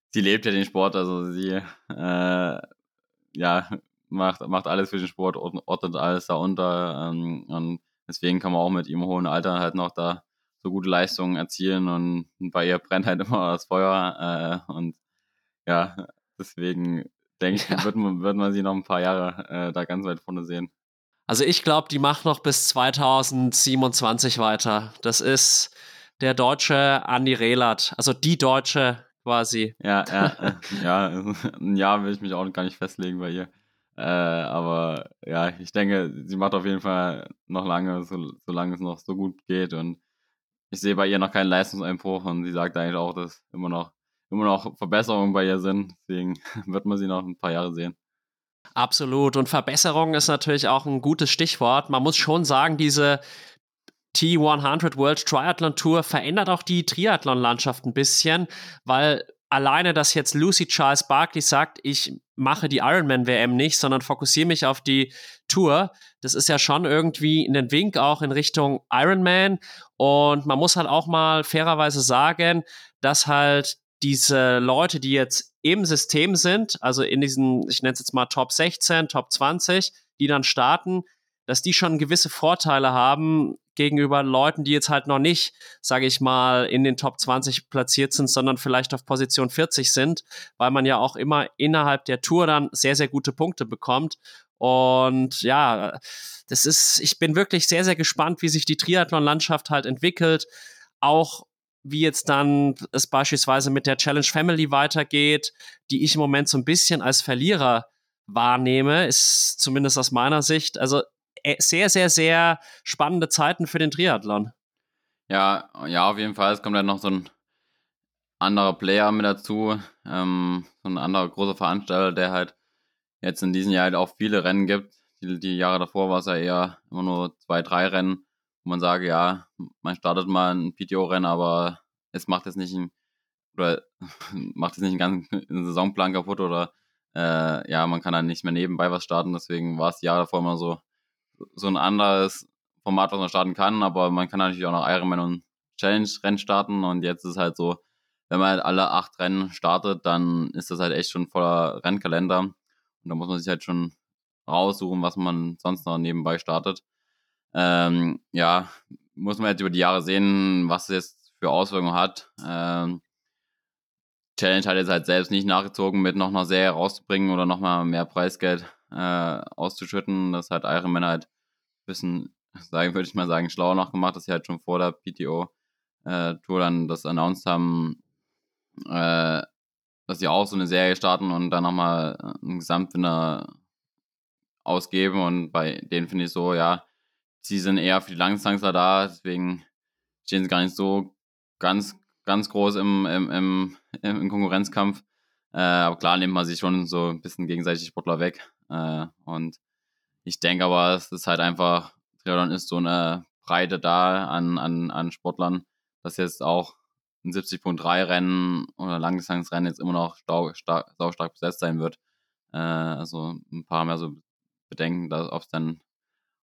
sie lebt ja den Sport, also sie, äh, ja, macht, macht alles für den Sport, ordnet alles da unter ähm, und Deswegen kann man auch mit ihrem hohen Alter halt noch da so gute Leistungen erzielen und bei ihr brennt halt immer das Feuer. Äh, und ja, deswegen denke ich, ja. wird, man, wird man sie noch ein paar Jahre äh, da ganz weit vorne sehen. Also ich glaube, die macht noch bis 2027 weiter. Das ist der deutsche Andi Rehlert, also die deutsche quasi. Ja, ja, äh, ja, ein Jahr will ich mich auch gar nicht festlegen bei ihr. Äh, aber ja, ich denke, sie macht auf jeden Fall noch lange, so, solange es noch so gut geht. Und ich sehe bei ihr noch keinen Leistungseinbruch und sie sagt eigentlich auch, dass immer noch, immer noch Verbesserungen bei ihr sind. Deswegen wird man sie noch ein paar Jahre sehen. Absolut. Und Verbesserung ist natürlich auch ein gutes Stichwort. Man muss schon sagen, diese T100 World Triathlon Tour verändert auch die Triathlon-Landschaft ein bisschen, weil alleine, dass jetzt Lucy Charles Barkley sagt, ich mache die Ironman-WM nicht, sondern fokussiere mich auf die Tour, das ist ja schon irgendwie ein Wink auch in Richtung Ironman. Und man muss halt auch mal fairerweise sagen, dass halt diese Leute, die jetzt im System sind, also in diesen, ich nenne es jetzt mal Top 16, Top 20, die dann starten, dass die schon gewisse Vorteile haben gegenüber Leuten, die jetzt halt noch nicht, sage ich mal, in den Top 20 platziert sind, sondern vielleicht auf Position 40 sind, weil man ja auch immer innerhalb der Tour dann sehr, sehr gute Punkte bekommt. Und ja, das ist, ich bin wirklich sehr, sehr gespannt, wie sich die Triathlon-Landschaft halt entwickelt. Auch wie jetzt dann es beispielsweise mit der Challenge Family weitergeht, die ich im Moment so ein bisschen als Verlierer wahrnehme, ist zumindest aus meiner Sicht. Also sehr, sehr, sehr spannende Zeiten für den Triathlon. Ja, ja, auf jeden Fall. Es kommt dann noch so ein anderer Player mit dazu, ähm, so ein anderer großer Veranstalter, der halt jetzt in diesem Jahr halt auch viele Rennen gibt. Die, die Jahre davor war es ja eher immer nur zwei, drei Rennen, wo man sagt, ja, man startet mal ein PTO-Rennen, aber es macht jetzt nicht ein, oder macht jetzt nicht einen ganzen Saisonplan kaputt oder äh, ja, man kann dann nicht mehr nebenbei was starten. Deswegen war es die Jahre davor immer so, so ein anderes Format, was man starten kann, aber man kann natürlich auch noch Ironman und Challenge-Rennen starten und jetzt ist halt so, wenn man halt alle acht Rennen startet, dann ist das halt echt schon voller Rennkalender und da muss man sich halt schon raussuchen, was man sonst noch nebenbei startet. Ähm, ja, muss man jetzt über die Jahre sehen, was es jetzt für Auswirkungen hat. Ähm, Challenge hat jetzt halt selbst nicht nachgezogen, mit noch einer Serie rauszubringen oder nochmal mehr Preisgeld äh, auszuschütten. Das hat Ironman halt ein bisschen, sagen, würde ich mal sagen, schlauer noch gemacht, dass sie halt schon vor der PTO-Tour äh, dann das announced haben, äh, dass sie auch so eine Serie starten und dann nochmal einen Gesamtwinner ausgeben. Und bei denen finde ich so, ja, sie sind eher für die Langdistanzler da, deswegen stehen sie gar nicht so ganz, ganz groß im, im, im, im Konkurrenzkampf. Äh, aber klar nimmt man sich schon so ein bisschen gegenseitig Sportler weg. Äh, und ich denke aber, es ist halt einfach, Triathlon ist so eine Breite da an, an, an Sportlern, dass jetzt auch ein 70.3 Rennen oder Langdistanzrennen jetzt immer noch stau, stark, saustark besetzt sein wird. Äh, also ein paar mehr so Bedenken, dass ob es dann,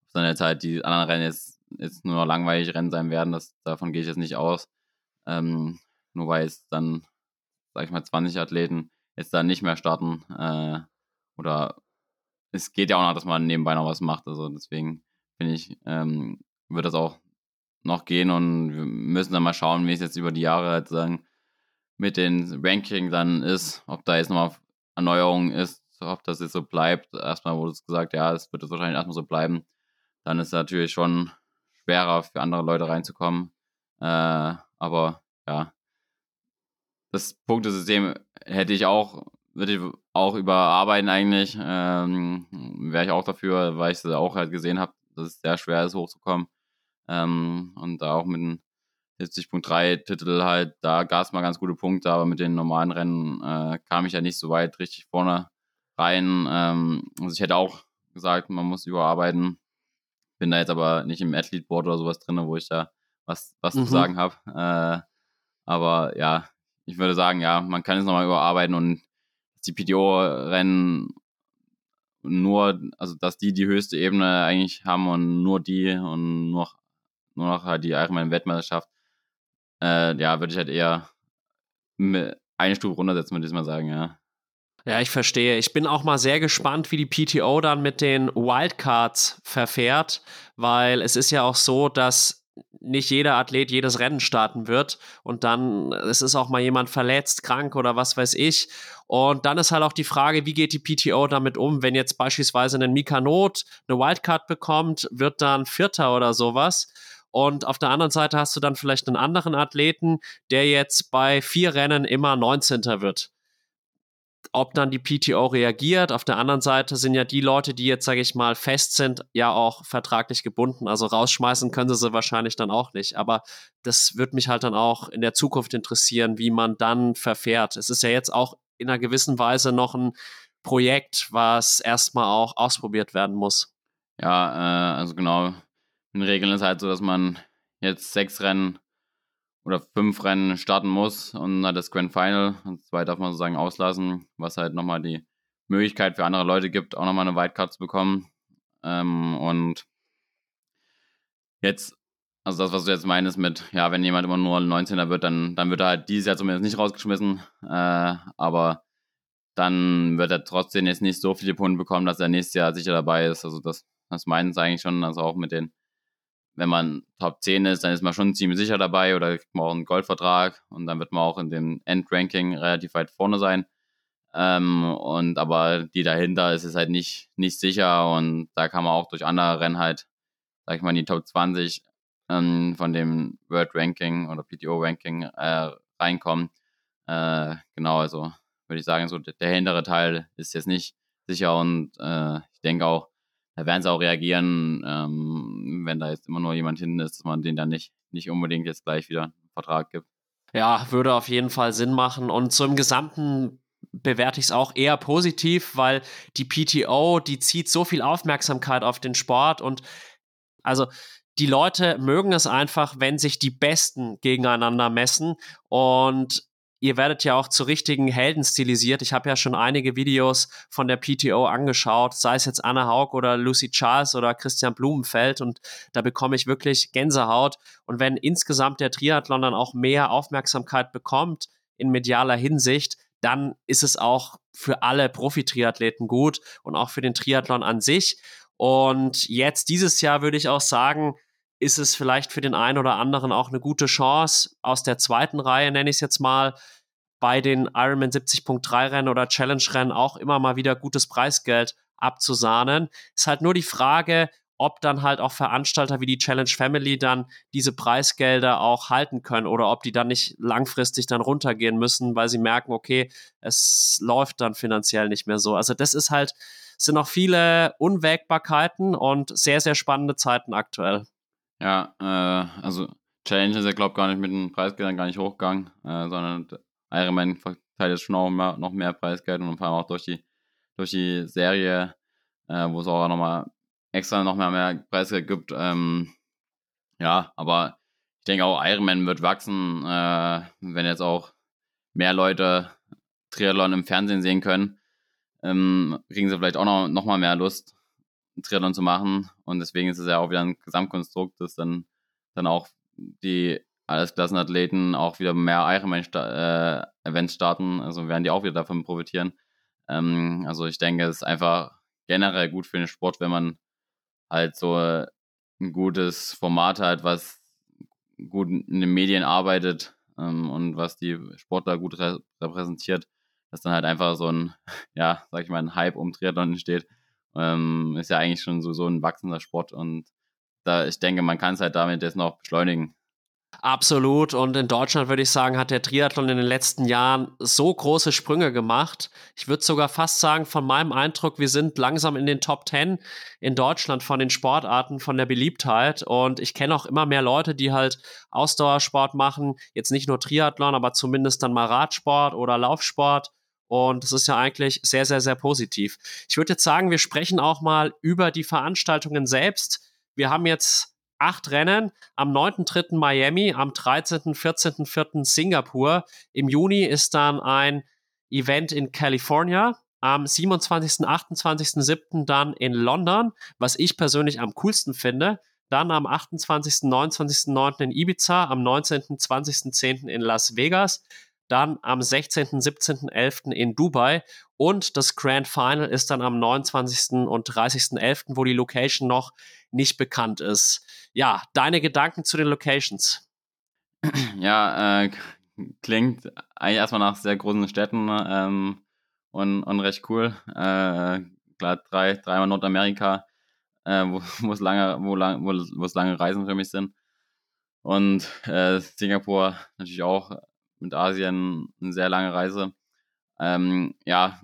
ob dann jetzt halt die anderen Rennen jetzt, jetzt nur noch langweilig Rennen sein werden, das, davon gehe ich jetzt nicht aus. Ähm, nur weil es dann, sag ich mal, 20 Athleten jetzt da nicht mehr starten äh, oder es geht ja auch noch, dass man nebenbei noch was macht. Also deswegen finde ich, ähm, wird das auch noch gehen und wir müssen dann mal schauen, wie es jetzt über die Jahre halt sagen mit den Ranking dann ist, ob da jetzt nochmal Erneuerung ist ob das jetzt so bleibt. Erstmal wurde es gesagt, ja, es wird jetzt wahrscheinlich erstmal so bleiben. Dann ist es natürlich schon schwerer für andere Leute reinzukommen. Äh, aber ja, das Punktesystem hätte ich auch, würde ich auch überarbeiten eigentlich. Ähm, Wäre ich auch dafür, weil ich es auch halt gesehen habe, dass es sehr schwer ist, hochzukommen. Ähm, und da auch mit einem 70.3 Titel halt, da gab es mal ganz gute Punkte, aber mit den normalen Rennen äh, kam ich ja nicht so weit richtig vorne rein. Ähm, also ich hätte auch gesagt, man muss überarbeiten. Bin da jetzt aber nicht im Athlete Board oder sowas drin, wo ich da was, was mhm. zu sagen habe. Äh, aber ja, ich würde sagen, ja, man kann es nochmal überarbeiten und die PTO-Rennen nur, also dass die die höchste Ebene eigentlich haben und nur die und nur, nur noch halt die Ironman-Weltmeisterschaft, äh, ja, würde ich halt eher eine Stufe runtersetzen, würde ich mal sagen, ja. Ja, ich verstehe. Ich bin auch mal sehr gespannt, wie die PTO dann mit den Wildcards verfährt, weil es ist ja auch so, dass nicht jeder Athlet jedes Rennen starten wird und dann es ist auch mal jemand verletzt, krank oder was weiß ich. Und dann ist halt auch die Frage, wie geht die PTO damit um, wenn jetzt beispielsweise ein Mika Not eine Wildcard bekommt, wird dann Vierter oder sowas. Und auf der anderen Seite hast du dann vielleicht einen anderen Athleten, der jetzt bei vier Rennen immer 19. wird ob dann die PTO reagiert. Auf der anderen Seite sind ja die Leute, die jetzt, sage ich mal, fest sind, ja auch vertraglich gebunden. Also rausschmeißen können sie sie wahrscheinlich dann auch nicht. Aber das wird mich halt dann auch in der Zukunft interessieren, wie man dann verfährt. Es ist ja jetzt auch in einer gewissen Weise noch ein Projekt, was erstmal auch ausprobiert werden muss. Ja, äh, also genau. In Regeln ist halt so, dass man jetzt sechs Rennen oder fünf Rennen starten muss und dann das Grand Final und zwei darf man sozusagen auslassen, was halt nochmal die Möglichkeit für andere Leute gibt, auch nochmal eine Wildcard zu bekommen. Ähm, und jetzt, also das, was du jetzt meinst mit, ja, wenn jemand immer nur 19er wird, dann, dann wird er halt dieses Jahr zumindest nicht rausgeschmissen, äh, aber dann wird er trotzdem jetzt nicht so viele Punkte bekommen, dass er nächstes Jahr sicher dabei ist. Also das, das meinen sie eigentlich schon, also auch mit den wenn man Top 10 ist, dann ist man schon ziemlich sicher dabei oder kriegt man auch einen Goldvertrag und dann wird man auch in dem Endranking relativ weit vorne sein. Ähm, und aber die dahinter ist es halt nicht, nicht sicher und da kann man auch durch andere Rennen halt, sag ich mal, in die Top 20 ähm, von dem World Ranking oder PTO Ranking äh, reinkommen. Äh, genau, also würde ich sagen, so der hintere Teil ist jetzt nicht sicher und äh, ich denke auch, da werden sie auch reagieren, ähm, wenn da jetzt immer nur jemand hinten ist, dass man den dann nicht, nicht unbedingt jetzt gleich wieder einen Vertrag gibt. Ja, würde auf jeden Fall Sinn machen. Und im Gesamten bewerte ich es auch eher positiv, weil die PTO, die zieht so viel Aufmerksamkeit auf den Sport und also die Leute mögen es einfach, wenn sich die Besten gegeneinander messen und ihr werdet ja auch zu richtigen Helden stilisiert. Ich habe ja schon einige Videos von der PTO angeschaut, sei es jetzt Anna Haug oder Lucy Charles oder Christian Blumenfeld und da bekomme ich wirklich Gänsehaut. Und wenn insgesamt der Triathlon dann auch mehr Aufmerksamkeit bekommt in medialer Hinsicht, dann ist es auch für alle Profi-Triathleten gut und auch für den Triathlon an sich. Und jetzt dieses Jahr würde ich auch sagen, ist es vielleicht für den einen oder anderen auch eine gute Chance, aus der zweiten Reihe, nenne ich es jetzt mal, bei den Ironman 70.3 Rennen oder Challenge Rennen auch immer mal wieder gutes Preisgeld abzusahnen. Ist halt nur die Frage, ob dann halt auch Veranstalter wie die Challenge Family dann diese Preisgelder auch halten können oder ob die dann nicht langfristig dann runtergehen müssen, weil sie merken, okay, es läuft dann finanziell nicht mehr so. Also das ist halt, sind noch viele Unwägbarkeiten und sehr, sehr spannende Zeiten aktuell. Ja, äh, also Challenge ist ja, glaube ich, gar nicht mit den Preisgeldern gar nicht hochgegangen, äh, sondern Ironman verteilt jetzt schon auch mehr, noch mehr Preisgeld und vor allem auch durch die, durch die Serie, äh, wo es auch nochmal extra noch mehr, mehr Preisgeld gibt. Ähm, ja, aber ich denke auch, Ironman wird wachsen, äh, wenn jetzt auch mehr Leute Triathlon im Fernsehen sehen können, ähm, kriegen sie vielleicht auch noch, noch mal mehr Lust, Triathlon zu machen. Und deswegen ist es ja auch wieder ein Gesamtkonstrukt, dass dann, dann auch die Allesklassenathleten auch wieder mehr Ironman-Events äh, starten. Also werden die auch wieder davon profitieren. Ähm, also ich denke, es ist einfach generell gut für den Sport, wenn man halt so ein gutes Format hat, was gut in den Medien arbeitet ähm, und was die Sportler gut re repräsentiert. dass dann halt einfach so ein, ja, sag ich mal, ein Hype um Triathlon entsteht. Ähm, ist ja eigentlich schon so, so ein wachsender Sport und da, ich denke, man kann es halt damit jetzt noch beschleunigen. Absolut. Und in Deutschland würde ich sagen, hat der Triathlon in den letzten Jahren so große Sprünge gemacht. Ich würde sogar fast sagen, von meinem Eindruck, wir sind langsam in den Top 10 in Deutschland von den Sportarten, von der Beliebtheit. Und ich kenne auch immer mehr Leute, die halt Ausdauersport machen. Jetzt nicht nur Triathlon, aber zumindest dann mal Radsport oder Laufsport. Und das ist ja eigentlich sehr, sehr, sehr positiv. Ich würde jetzt sagen, wir sprechen auch mal über die Veranstaltungen selbst. Wir haben jetzt acht Rennen. Am 9.3. Miami, am 13., 14.4. Singapur. Im Juni ist dann ein Event in California. Am 27., 28., dann in London, was ich persönlich am coolsten finde. Dann am 28., 29., 9. in Ibiza, am 19., 20., 10. in Las Vegas, dann am 16., 17., 11. in Dubai und das Grand Final ist dann am 29. und 30.11., wo die Location noch nicht bekannt ist. Ja, deine Gedanken zu den Locations? Ja, äh, klingt eigentlich erstmal nach sehr großen Städten ähm, und, und recht cool. Äh, klar, drei, dreimal Nordamerika, äh, wo es lange, wo, lang, wo, lange Reisen für mich sind. Und äh, Singapur natürlich auch mit Asien eine sehr lange Reise. Ähm, ja,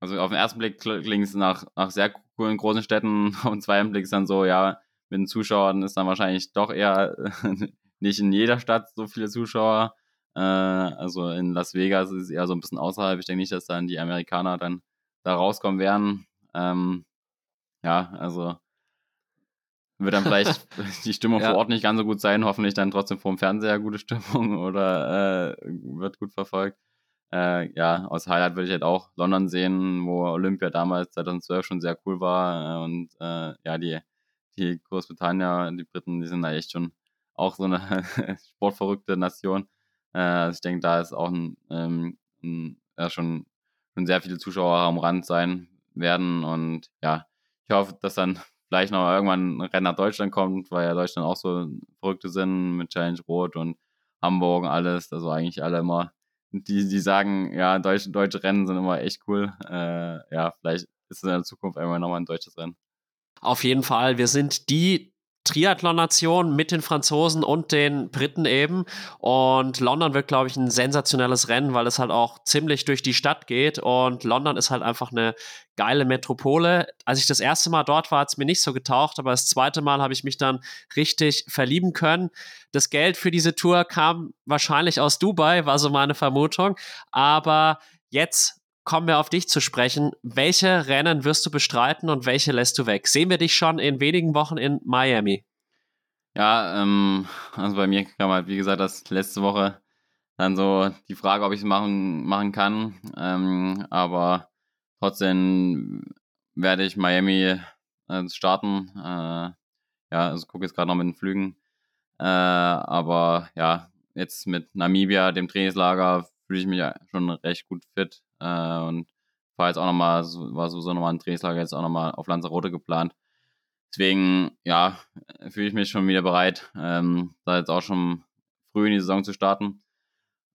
also auf den ersten Blick klingt es nach, nach sehr coolen großen Städten. Auf den zweiten Blick ist dann so, ja, mit den Zuschauern ist dann wahrscheinlich doch eher nicht in jeder Stadt so viele Zuschauer. Äh, also in Las Vegas ist es eher so ein bisschen außerhalb. Ich denke nicht, dass dann die Amerikaner dann da rauskommen werden. Ähm, ja, also wird dann vielleicht die Stimmung ja. vor Ort nicht ganz so gut sein, hoffentlich dann trotzdem vor dem Fernseher gute Stimmung oder äh, wird gut verfolgt. Äh, ja, aus Highlight würde ich halt auch London sehen, wo Olympia damals 2012 schon sehr cool war. Äh, und äh, ja, die, die Großbritannien, die Briten, die sind da echt schon auch so eine sportverrückte Nation. Äh, also ich denke, da ist auch ein, ähm, ein, ja, schon, schon sehr viele Zuschauer am Rand sein werden. Und ja, ich hoffe, dass dann vielleicht noch irgendwann ein Rennen nach Deutschland kommt, weil ja Deutschland auch so verrückte sind mit Challenge Rot und Hamburg und alles. Also eigentlich alle immer, die, die sagen, ja, deutsche, deutsche Rennen sind immer echt cool. Äh, ja, vielleicht ist es in der Zukunft irgendwann nochmal ein deutsches Rennen. Auf jeden Fall. Wir sind die Triathlon-Nation mit den Franzosen und den Briten eben. Und London wird, glaube ich, ein sensationelles Rennen, weil es halt auch ziemlich durch die Stadt geht. Und London ist halt einfach eine geile Metropole. Als ich das erste Mal dort war, hat es mir nicht so getaucht, aber das zweite Mal habe ich mich dann richtig verlieben können. Das Geld für diese Tour kam wahrscheinlich aus Dubai, war so meine Vermutung. Aber jetzt kommen wir auf dich zu sprechen. Welche Rennen wirst du bestreiten und welche lässt du weg? Sehen wir dich schon in wenigen Wochen in Miami? Ja, ähm, also bei mir kam halt, wie gesagt, das letzte Woche dann so die Frage, ob ich es machen, machen kann. Ähm, aber trotzdem werde ich Miami äh, starten. Äh, ja, also gucke jetzt gerade noch mit den Flügen. Äh, aber ja, jetzt mit Namibia, dem Trainingslager, fühle ich mich schon recht gut fit äh, und war jetzt auch nochmal, war sowieso nochmal ein Trainingslager jetzt auch nochmal auf Lanzarote geplant. Deswegen, ja, fühle ich mich schon wieder bereit, ähm, da jetzt auch schon früh in die Saison zu starten.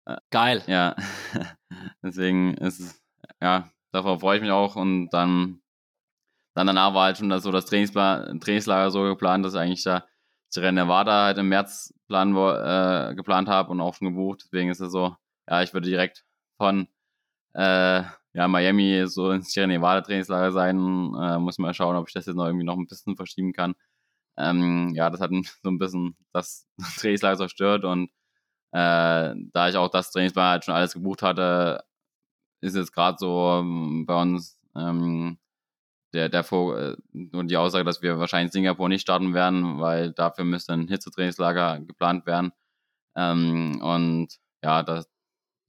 Äh, Geil. Ja, deswegen ist es, ja, davor freue ich mich auch und dann, dann danach war halt schon das, so das Trainingslager so geplant, dass eigentlich da Rennen Nevada halt im März plan, äh, geplant habe und auch schon gebucht. Deswegen ist es so, ja, ich würde direkt von äh, ja, Miami so ins Sierra Nevada Trainingslager sein. Äh, muss mal schauen, ob ich das jetzt noch irgendwie noch ein bisschen verschieben kann. Ähm, ja, das hat so ein bisschen das Trainingslager zerstört und äh, da ich auch das Trainingslager halt schon alles gebucht hatte, ist jetzt gerade so ähm, bei uns ähm, der, der Vor und die Aussage, dass wir wahrscheinlich Singapur nicht starten werden, weil dafür müsste ein Hitzetrainingslager geplant werden. Ähm, und ja, das,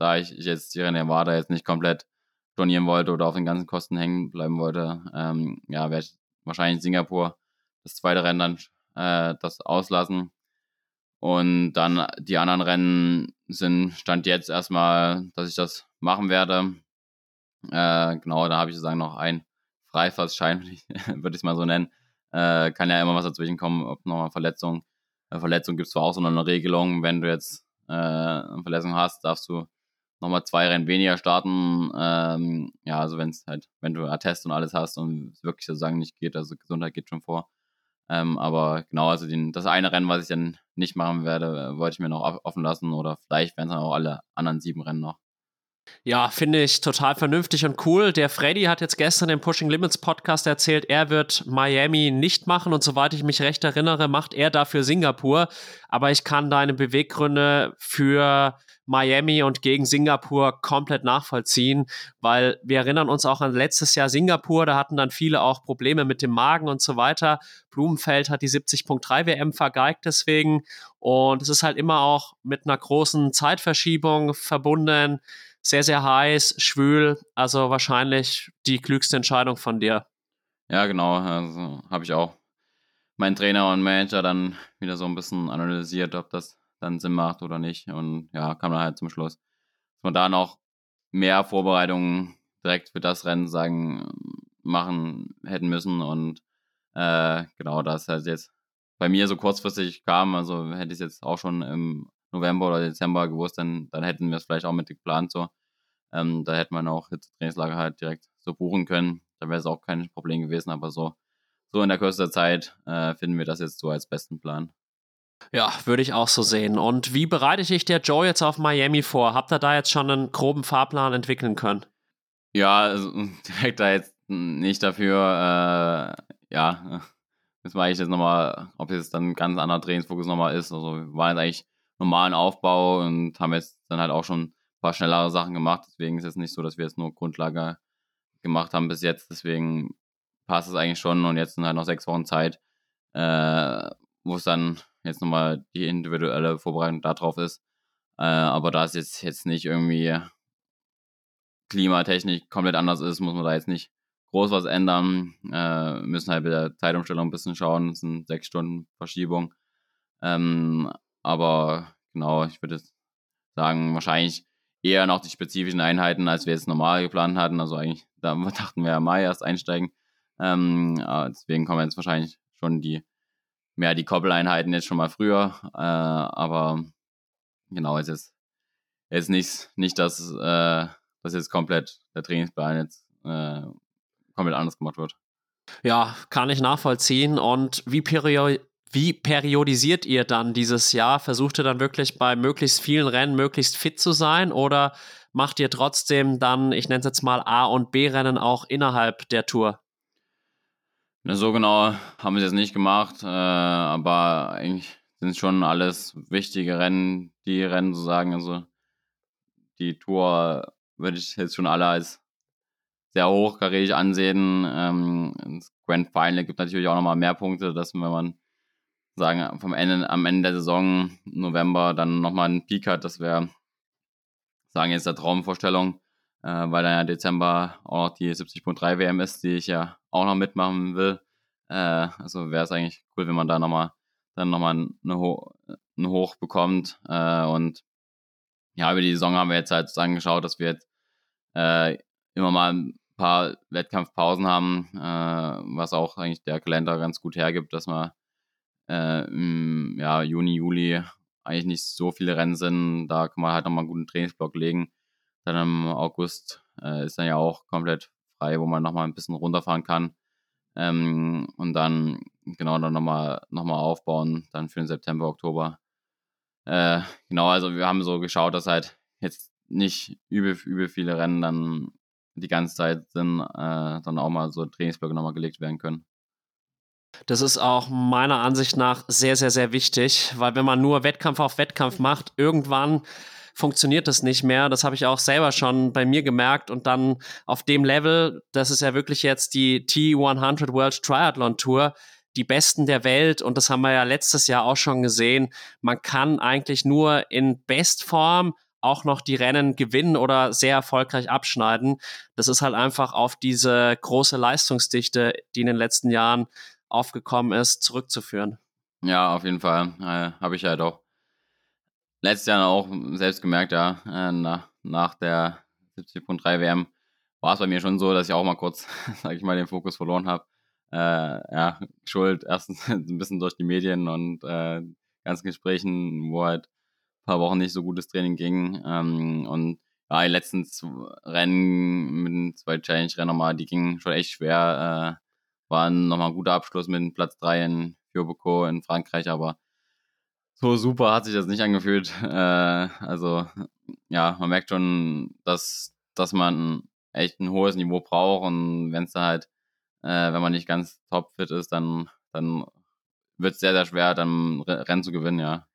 da ich jetzt Sierra Nevada jetzt nicht komplett stornieren wollte oder auf den ganzen Kosten hängen bleiben wollte, ähm, ja, werde ich wahrscheinlich in Singapur das zweite Rennen dann äh, das auslassen. Und dann die anderen Rennen sind Stand jetzt erstmal, dass ich das machen werde. Äh, genau, da habe ich sozusagen noch ein Freifahrtschein, würde ich es mal so nennen. Äh, kann ja immer was dazwischen kommen, ob nochmal Verletzung. Äh, Verletzung gibt es zwar auch so eine Regelung, wenn du jetzt äh, eine Verletzung hast, darfst du nochmal zwei Rennen weniger starten. Ähm, ja, also wenn es halt, wenn du Attest und alles hast und es wirklich sozusagen nicht geht, also Gesundheit geht schon vor. Ähm, aber genau, also den, das eine Rennen, was ich dann nicht machen werde, wollte ich mir noch offen lassen oder vielleicht werden es dann auch alle anderen sieben Rennen noch. Ja, finde ich total vernünftig und cool. Der Freddy hat jetzt gestern im Pushing Limits Podcast erzählt, er wird Miami nicht machen und soweit ich mich recht erinnere, macht er dafür Singapur. Aber ich kann deine Beweggründe für Miami und gegen Singapur komplett nachvollziehen, weil wir erinnern uns auch an letztes Jahr Singapur, da hatten dann viele auch Probleme mit dem Magen und so weiter. Blumenfeld hat die 70.3 WM vergeigt deswegen und es ist halt immer auch mit einer großen Zeitverschiebung verbunden sehr, sehr heiß, schwül. Also wahrscheinlich die klügste Entscheidung von dir. Ja, genau. Also habe ich auch meinen Trainer und Manager dann wieder so ein bisschen analysiert, ob das dann Sinn macht oder nicht. Und ja, kam dann halt zum Schluss, dass man da noch mehr Vorbereitungen direkt für das Rennen sagen, machen hätten müssen. Und äh, genau, das halt jetzt bei mir so kurzfristig kam, also hätte ich es jetzt auch schon im November oder Dezember gewusst, dann, dann hätten wir es vielleicht auch mit geplant so. Ähm, da hätte man auch jetzt Trainingslager halt direkt so buchen können. Da wäre es auch kein Problem gewesen, aber so, so in der Kürze der Zeit äh, finden wir das jetzt so als besten Plan. Ja, würde ich auch so sehen. Und wie bereite ich der Joe jetzt auf Miami vor? Habt ihr da jetzt schon einen groben Fahrplan entwickeln können? Ja, also direkt da jetzt nicht dafür, äh, ja, das war ich jetzt nochmal, ob jetzt dann ein ganz anderer Trainingsfokus nochmal ist. Also wir waren jetzt eigentlich normalen Aufbau und haben jetzt dann halt auch schon ein paar schnellere Sachen gemacht. Deswegen ist es nicht so, dass wir jetzt nur Grundlage gemacht haben bis jetzt. Deswegen passt es eigentlich schon und jetzt sind halt noch sechs Wochen Zeit, äh, wo es dann jetzt nochmal die individuelle Vorbereitung darauf ist. Äh, aber da es jetzt, jetzt nicht irgendwie klimatechnisch komplett anders ist, muss man da jetzt nicht groß was ändern. Äh, müssen halt mit der Zeitumstellung ein bisschen schauen. Es sind sechs Stunden Verschiebung. Ähm, aber genau, ich würde sagen, wahrscheinlich eher noch die spezifischen Einheiten, als wir jetzt normal geplant hatten. Also eigentlich, da dachten wir ja Mai erst einsteigen. Ähm, deswegen kommen jetzt wahrscheinlich schon die mehr die Koppeleinheiten jetzt schon mal früher. Äh, aber genau, es ist jetzt nicht, nicht dass, äh, dass jetzt komplett der Trainingsplan jetzt äh, komplett anders gemacht wird. Ja, kann ich nachvollziehen. Und wie period wie periodisiert ihr dann dieses Jahr? Versucht ihr dann wirklich bei möglichst vielen Rennen möglichst fit zu sein oder macht ihr trotzdem dann, ich nenne es jetzt mal A- und B-Rennen auch innerhalb der Tour? Na, so genau haben wir es jetzt nicht gemacht, äh, aber eigentlich sind schon alles wichtige Rennen, die Rennen sozusagen. Also die Tour würde ich jetzt schon alle als sehr hochkarätig ansehen. Ähm, das Grand Final gibt natürlich auch nochmal mehr Punkte, dass wenn man sagen, vom Ende, am Ende der Saison, November, dann nochmal einen Peak hat. Das wäre, sagen jetzt der Traumvorstellung, äh, weil dann ja Dezember auch noch die 70.3 WM ist, die ich ja auch noch mitmachen will. Äh, also wäre es eigentlich cool, wenn man da nochmal dann nochmal eine, Ho eine Hoch bekommt. Äh, und ja, über die Saison haben wir jetzt halt angeschaut, dass wir jetzt äh, immer mal ein paar Wettkampfpausen haben, äh, was auch eigentlich der Kalender ganz gut hergibt, dass man äh, im ja, Juni, Juli eigentlich nicht so viele Rennen sind. Da kann man halt nochmal einen guten Trainingsblock legen. Dann im August äh, ist dann ja auch komplett frei, wo man nochmal ein bisschen runterfahren kann. Ähm, und dann, genau, dann nochmal noch mal aufbauen, dann für den September, Oktober. Äh, genau, also wir haben so geschaut, dass halt jetzt nicht übel, übel viele Rennen dann die ganze Zeit sind, äh, dann auch mal so Trainingsblöcke nochmal gelegt werden können. Das ist auch meiner Ansicht nach sehr, sehr, sehr wichtig, weil wenn man nur Wettkampf auf Wettkampf macht, irgendwann funktioniert das nicht mehr. Das habe ich auch selber schon bei mir gemerkt. Und dann auf dem Level, das ist ja wirklich jetzt die T100 World Triathlon Tour, die Besten der Welt. Und das haben wir ja letztes Jahr auch schon gesehen. Man kann eigentlich nur in Bestform auch noch die Rennen gewinnen oder sehr erfolgreich abschneiden. Das ist halt einfach auf diese große Leistungsdichte, die in den letzten Jahren aufgekommen ist, zurückzuführen. Ja, auf jeden Fall. Äh, Habe ich halt auch letztes Jahr auch selbst gemerkt, ja, äh, nach, nach der 70.3 WM war es bei mir schon so, dass ich auch mal kurz, sag ich mal, den Fokus verloren habe. Äh, ja, Schuld erstens ein bisschen durch die Medien und äh, ganzen Gesprächen, wo halt ein paar Wochen nicht so gutes Training ging. Ähm, und ja, die letzten Rennen mit den zwei Challenge-Rennen nochmal, die gingen schon echt schwer. Äh, waren nochmal ein guter Abschluss mit Platz 3 in Fiobeco in Frankreich, aber so super hat sich das nicht angefühlt. Äh, also ja, man merkt schon, dass, dass man echt ein hohes Niveau braucht und wenn es da halt, äh, wenn man nicht ganz topfit ist, dann, dann wird es sehr, sehr schwer, dann Rennen zu gewinnen, ja.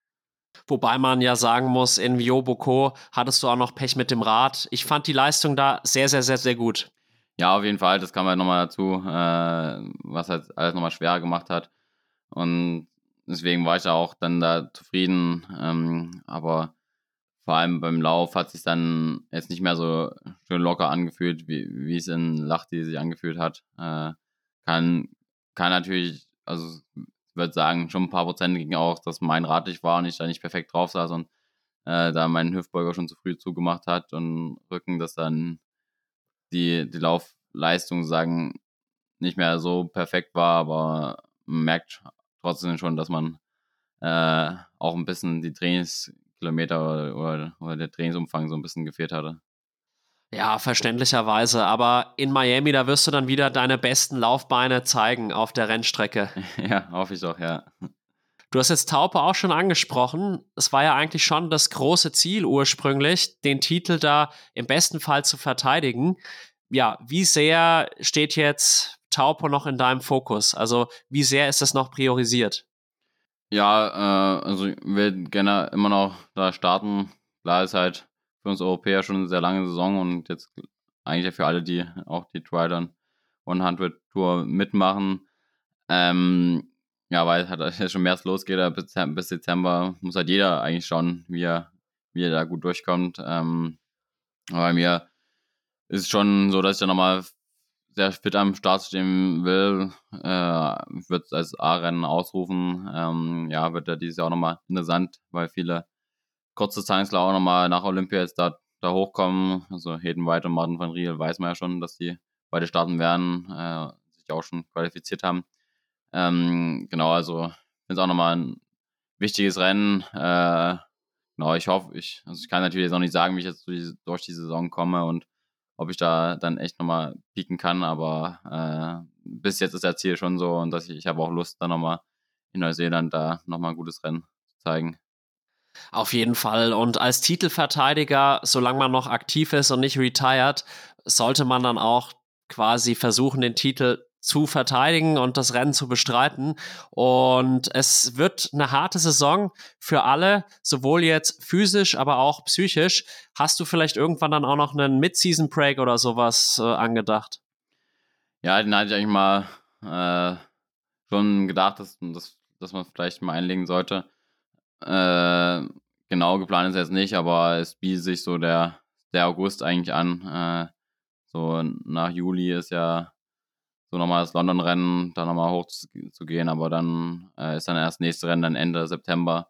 Wobei man ja sagen muss, in Vioboko hattest du auch noch Pech mit dem Rad. Ich fand die Leistung da sehr, sehr, sehr, sehr gut. Ja, auf jeden Fall. Das kam halt nochmal dazu, äh, was halt alles nochmal schwerer gemacht hat. Und deswegen war ich da auch dann da zufrieden. Ähm, aber vor allem beim Lauf hat sich dann jetzt nicht mehr so schön locker angefühlt, wie, wie es in Lachti sich angefühlt hat. Äh, kann, kann natürlich, also würde sagen, schon ein paar Prozent ging auch, dass mein Rad nicht war und ich da nicht perfekt drauf saß und äh, da meinen Hüftbeuger schon zu früh zugemacht hat und Rücken, dass dann die, die Laufleistung sagen nicht mehr so perfekt war, aber man merkt trotzdem schon, dass man äh, auch ein bisschen die Trainingskilometer oder, oder, oder der Trainingsumfang so ein bisschen gefehlt hatte. Ja, verständlicherweise. Aber in Miami, da wirst du dann wieder deine besten Laufbeine zeigen auf der Rennstrecke. Ja, hoffe ich doch, ja. Du hast jetzt Taupe auch schon angesprochen. Es war ja eigentlich schon das große Ziel ursprünglich, den Titel da im besten Fall zu verteidigen. Ja, wie sehr steht jetzt Taupo noch in deinem Fokus? Also, wie sehr ist das noch priorisiert? Ja, äh, also ich will gerne immer noch da starten. Klar ist halt für uns Europäer schon eine sehr lange Saison und jetzt eigentlich für alle, die auch die Trident 100 Tour mitmachen. Ähm, ja, weil halt jetzt schon März losgeht, bis, bis Dezember muss halt jeder eigentlich schauen, wie er, wie er da gut durchkommt. Ähm, bei mir ist schon so, dass ich da nochmal sehr fit am Start stehen will. Äh, würde es als A-Rennen ausrufen. Ähm, ja, wird er dieses Jahr auch nochmal interessant, weil viele Kurzdistanzler auch nochmal nach Olympia jetzt da, da hochkommen. Also Hayden White und Martin van Riel weiß man ja schon, dass die beide starten werden, äh, sich auch schon qualifiziert haben. Ähm, genau, also finde es auch nochmal ein wichtiges Rennen. Äh, genau, ich hoffe, ich, also ich kann natürlich jetzt auch nicht sagen, wie ich jetzt durch, durch die Saison komme und ob ich da dann echt nochmal pieken kann, aber äh, bis jetzt ist das Ziel schon so und dass ich, ich habe auch Lust, da nochmal in Neuseeland da nochmal ein gutes Rennen zu zeigen. Auf jeden Fall. Und als Titelverteidiger, solange man noch aktiv ist und nicht retired, sollte man dann auch quasi versuchen, den Titel zu verteidigen und das Rennen zu bestreiten. Und es wird eine harte Saison für alle, sowohl jetzt physisch, aber auch psychisch. Hast du vielleicht irgendwann dann auch noch einen Mid-Season-Break oder sowas äh, angedacht? Ja, den hatte ich eigentlich mal äh, schon gedacht, dass, dass, dass man vielleicht mal einlegen sollte. Äh, genau geplant ist jetzt nicht, aber es bietet sich so der, der August eigentlich an. Äh, so nach Juli ist ja so nochmal das London-Rennen, da nochmal hoch zu, zu, gehen, aber dann äh, ist dann erst nächste Rennen dann Ende September.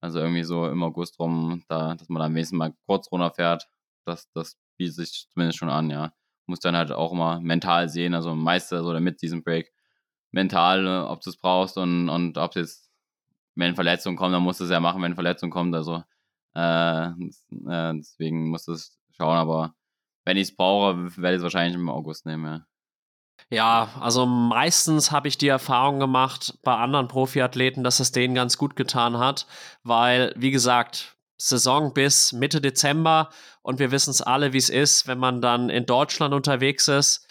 Also irgendwie so im August rum, da, dass man dann wenigstens mal kurz runterfährt. Das, das bietet sich zumindest schon an, ja. Muss dann halt auch immer mental sehen, also Meister so mit diesem Break mental, ob du es brauchst und, und ob es jetzt wenn Verletzungen kommen, dann musst du es ja machen, wenn Verletzungen kommt. Also äh, äh, deswegen musst du es schauen, aber wenn ich es brauche, werde ich es wahrscheinlich im August nehmen, ja. Ja, also meistens habe ich die Erfahrung gemacht bei anderen Profiathleten, dass es denen ganz gut getan hat, weil, wie gesagt, Saison bis Mitte Dezember und wir wissen es alle, wie es ist, wenn man dann in Deutschland unterwegs ist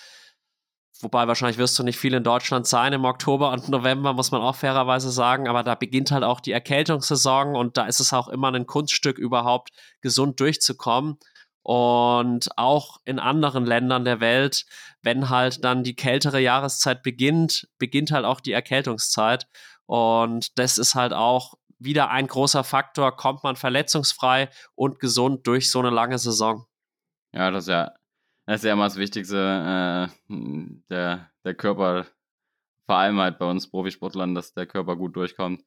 Wobei wahrscheinlich wirst du nicht viel in Deutschland sein im Oktober und November, muss man auch fairerweise sagen. Aber da beginnt halt auch die Erkältungssaison und da ist es auch immer ein Kunststück, überhaupt gesund durchzukommen. Und auch in anderen Ländern der Welt, wenn halt dann die kältere Jahreszeit beginnt, beginnt halt auch die Erkältungszeit. Und das ist halt auch wieder ein großer Faktor. Kommt man verletzungsfrei und gesund durch so eine lange Saison? Ja, das ist ja das ist ja immer das Wichtigste, äh, der, der Körper, vor allem halt bei uns Profisportlern, dass der Körper gut durchkommt.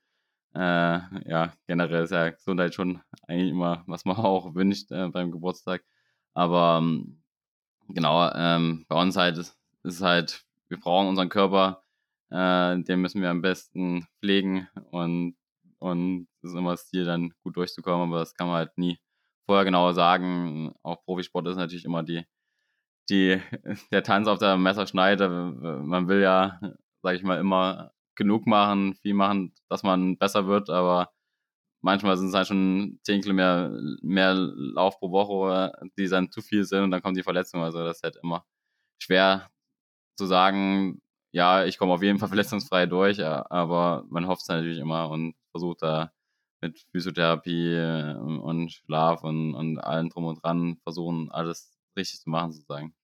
Äh, ja, generell ist ja Gesundheit schon eigentlich immer, was man auch wünscht äh, beim Geburtstag. Aber ähm, genau, ähm, bei uns halt ist, ist halt, wir brauchen unseren Körper, äh, den müssen wir am besten pflegen und und es ist immer das Ziel, dann gut durchzukommen, aber das kann man halt nie vorher genau sagen. Auch Profisport ist natürlich immer die, die, der Tanz auf der Messerschneide. Man will ja, sage ich mal, immer genug machen, viel machen, dass man besser wird, aber manchmal sind es halt schon 10 Kilometer mehr Lauf pro Woche, die dann zu viel sind und dann kommt die Verletzung. Also das ist halt immer schwer zu sagen, ja, ich komme auf jeden Fall verletzungsfrei durch, aber man hofft es natürlich immer und versucht da mit Physiotherapie äh, und Schlaf und, und allem drum und dran versuchen, alles richtig zu machen, sozusagen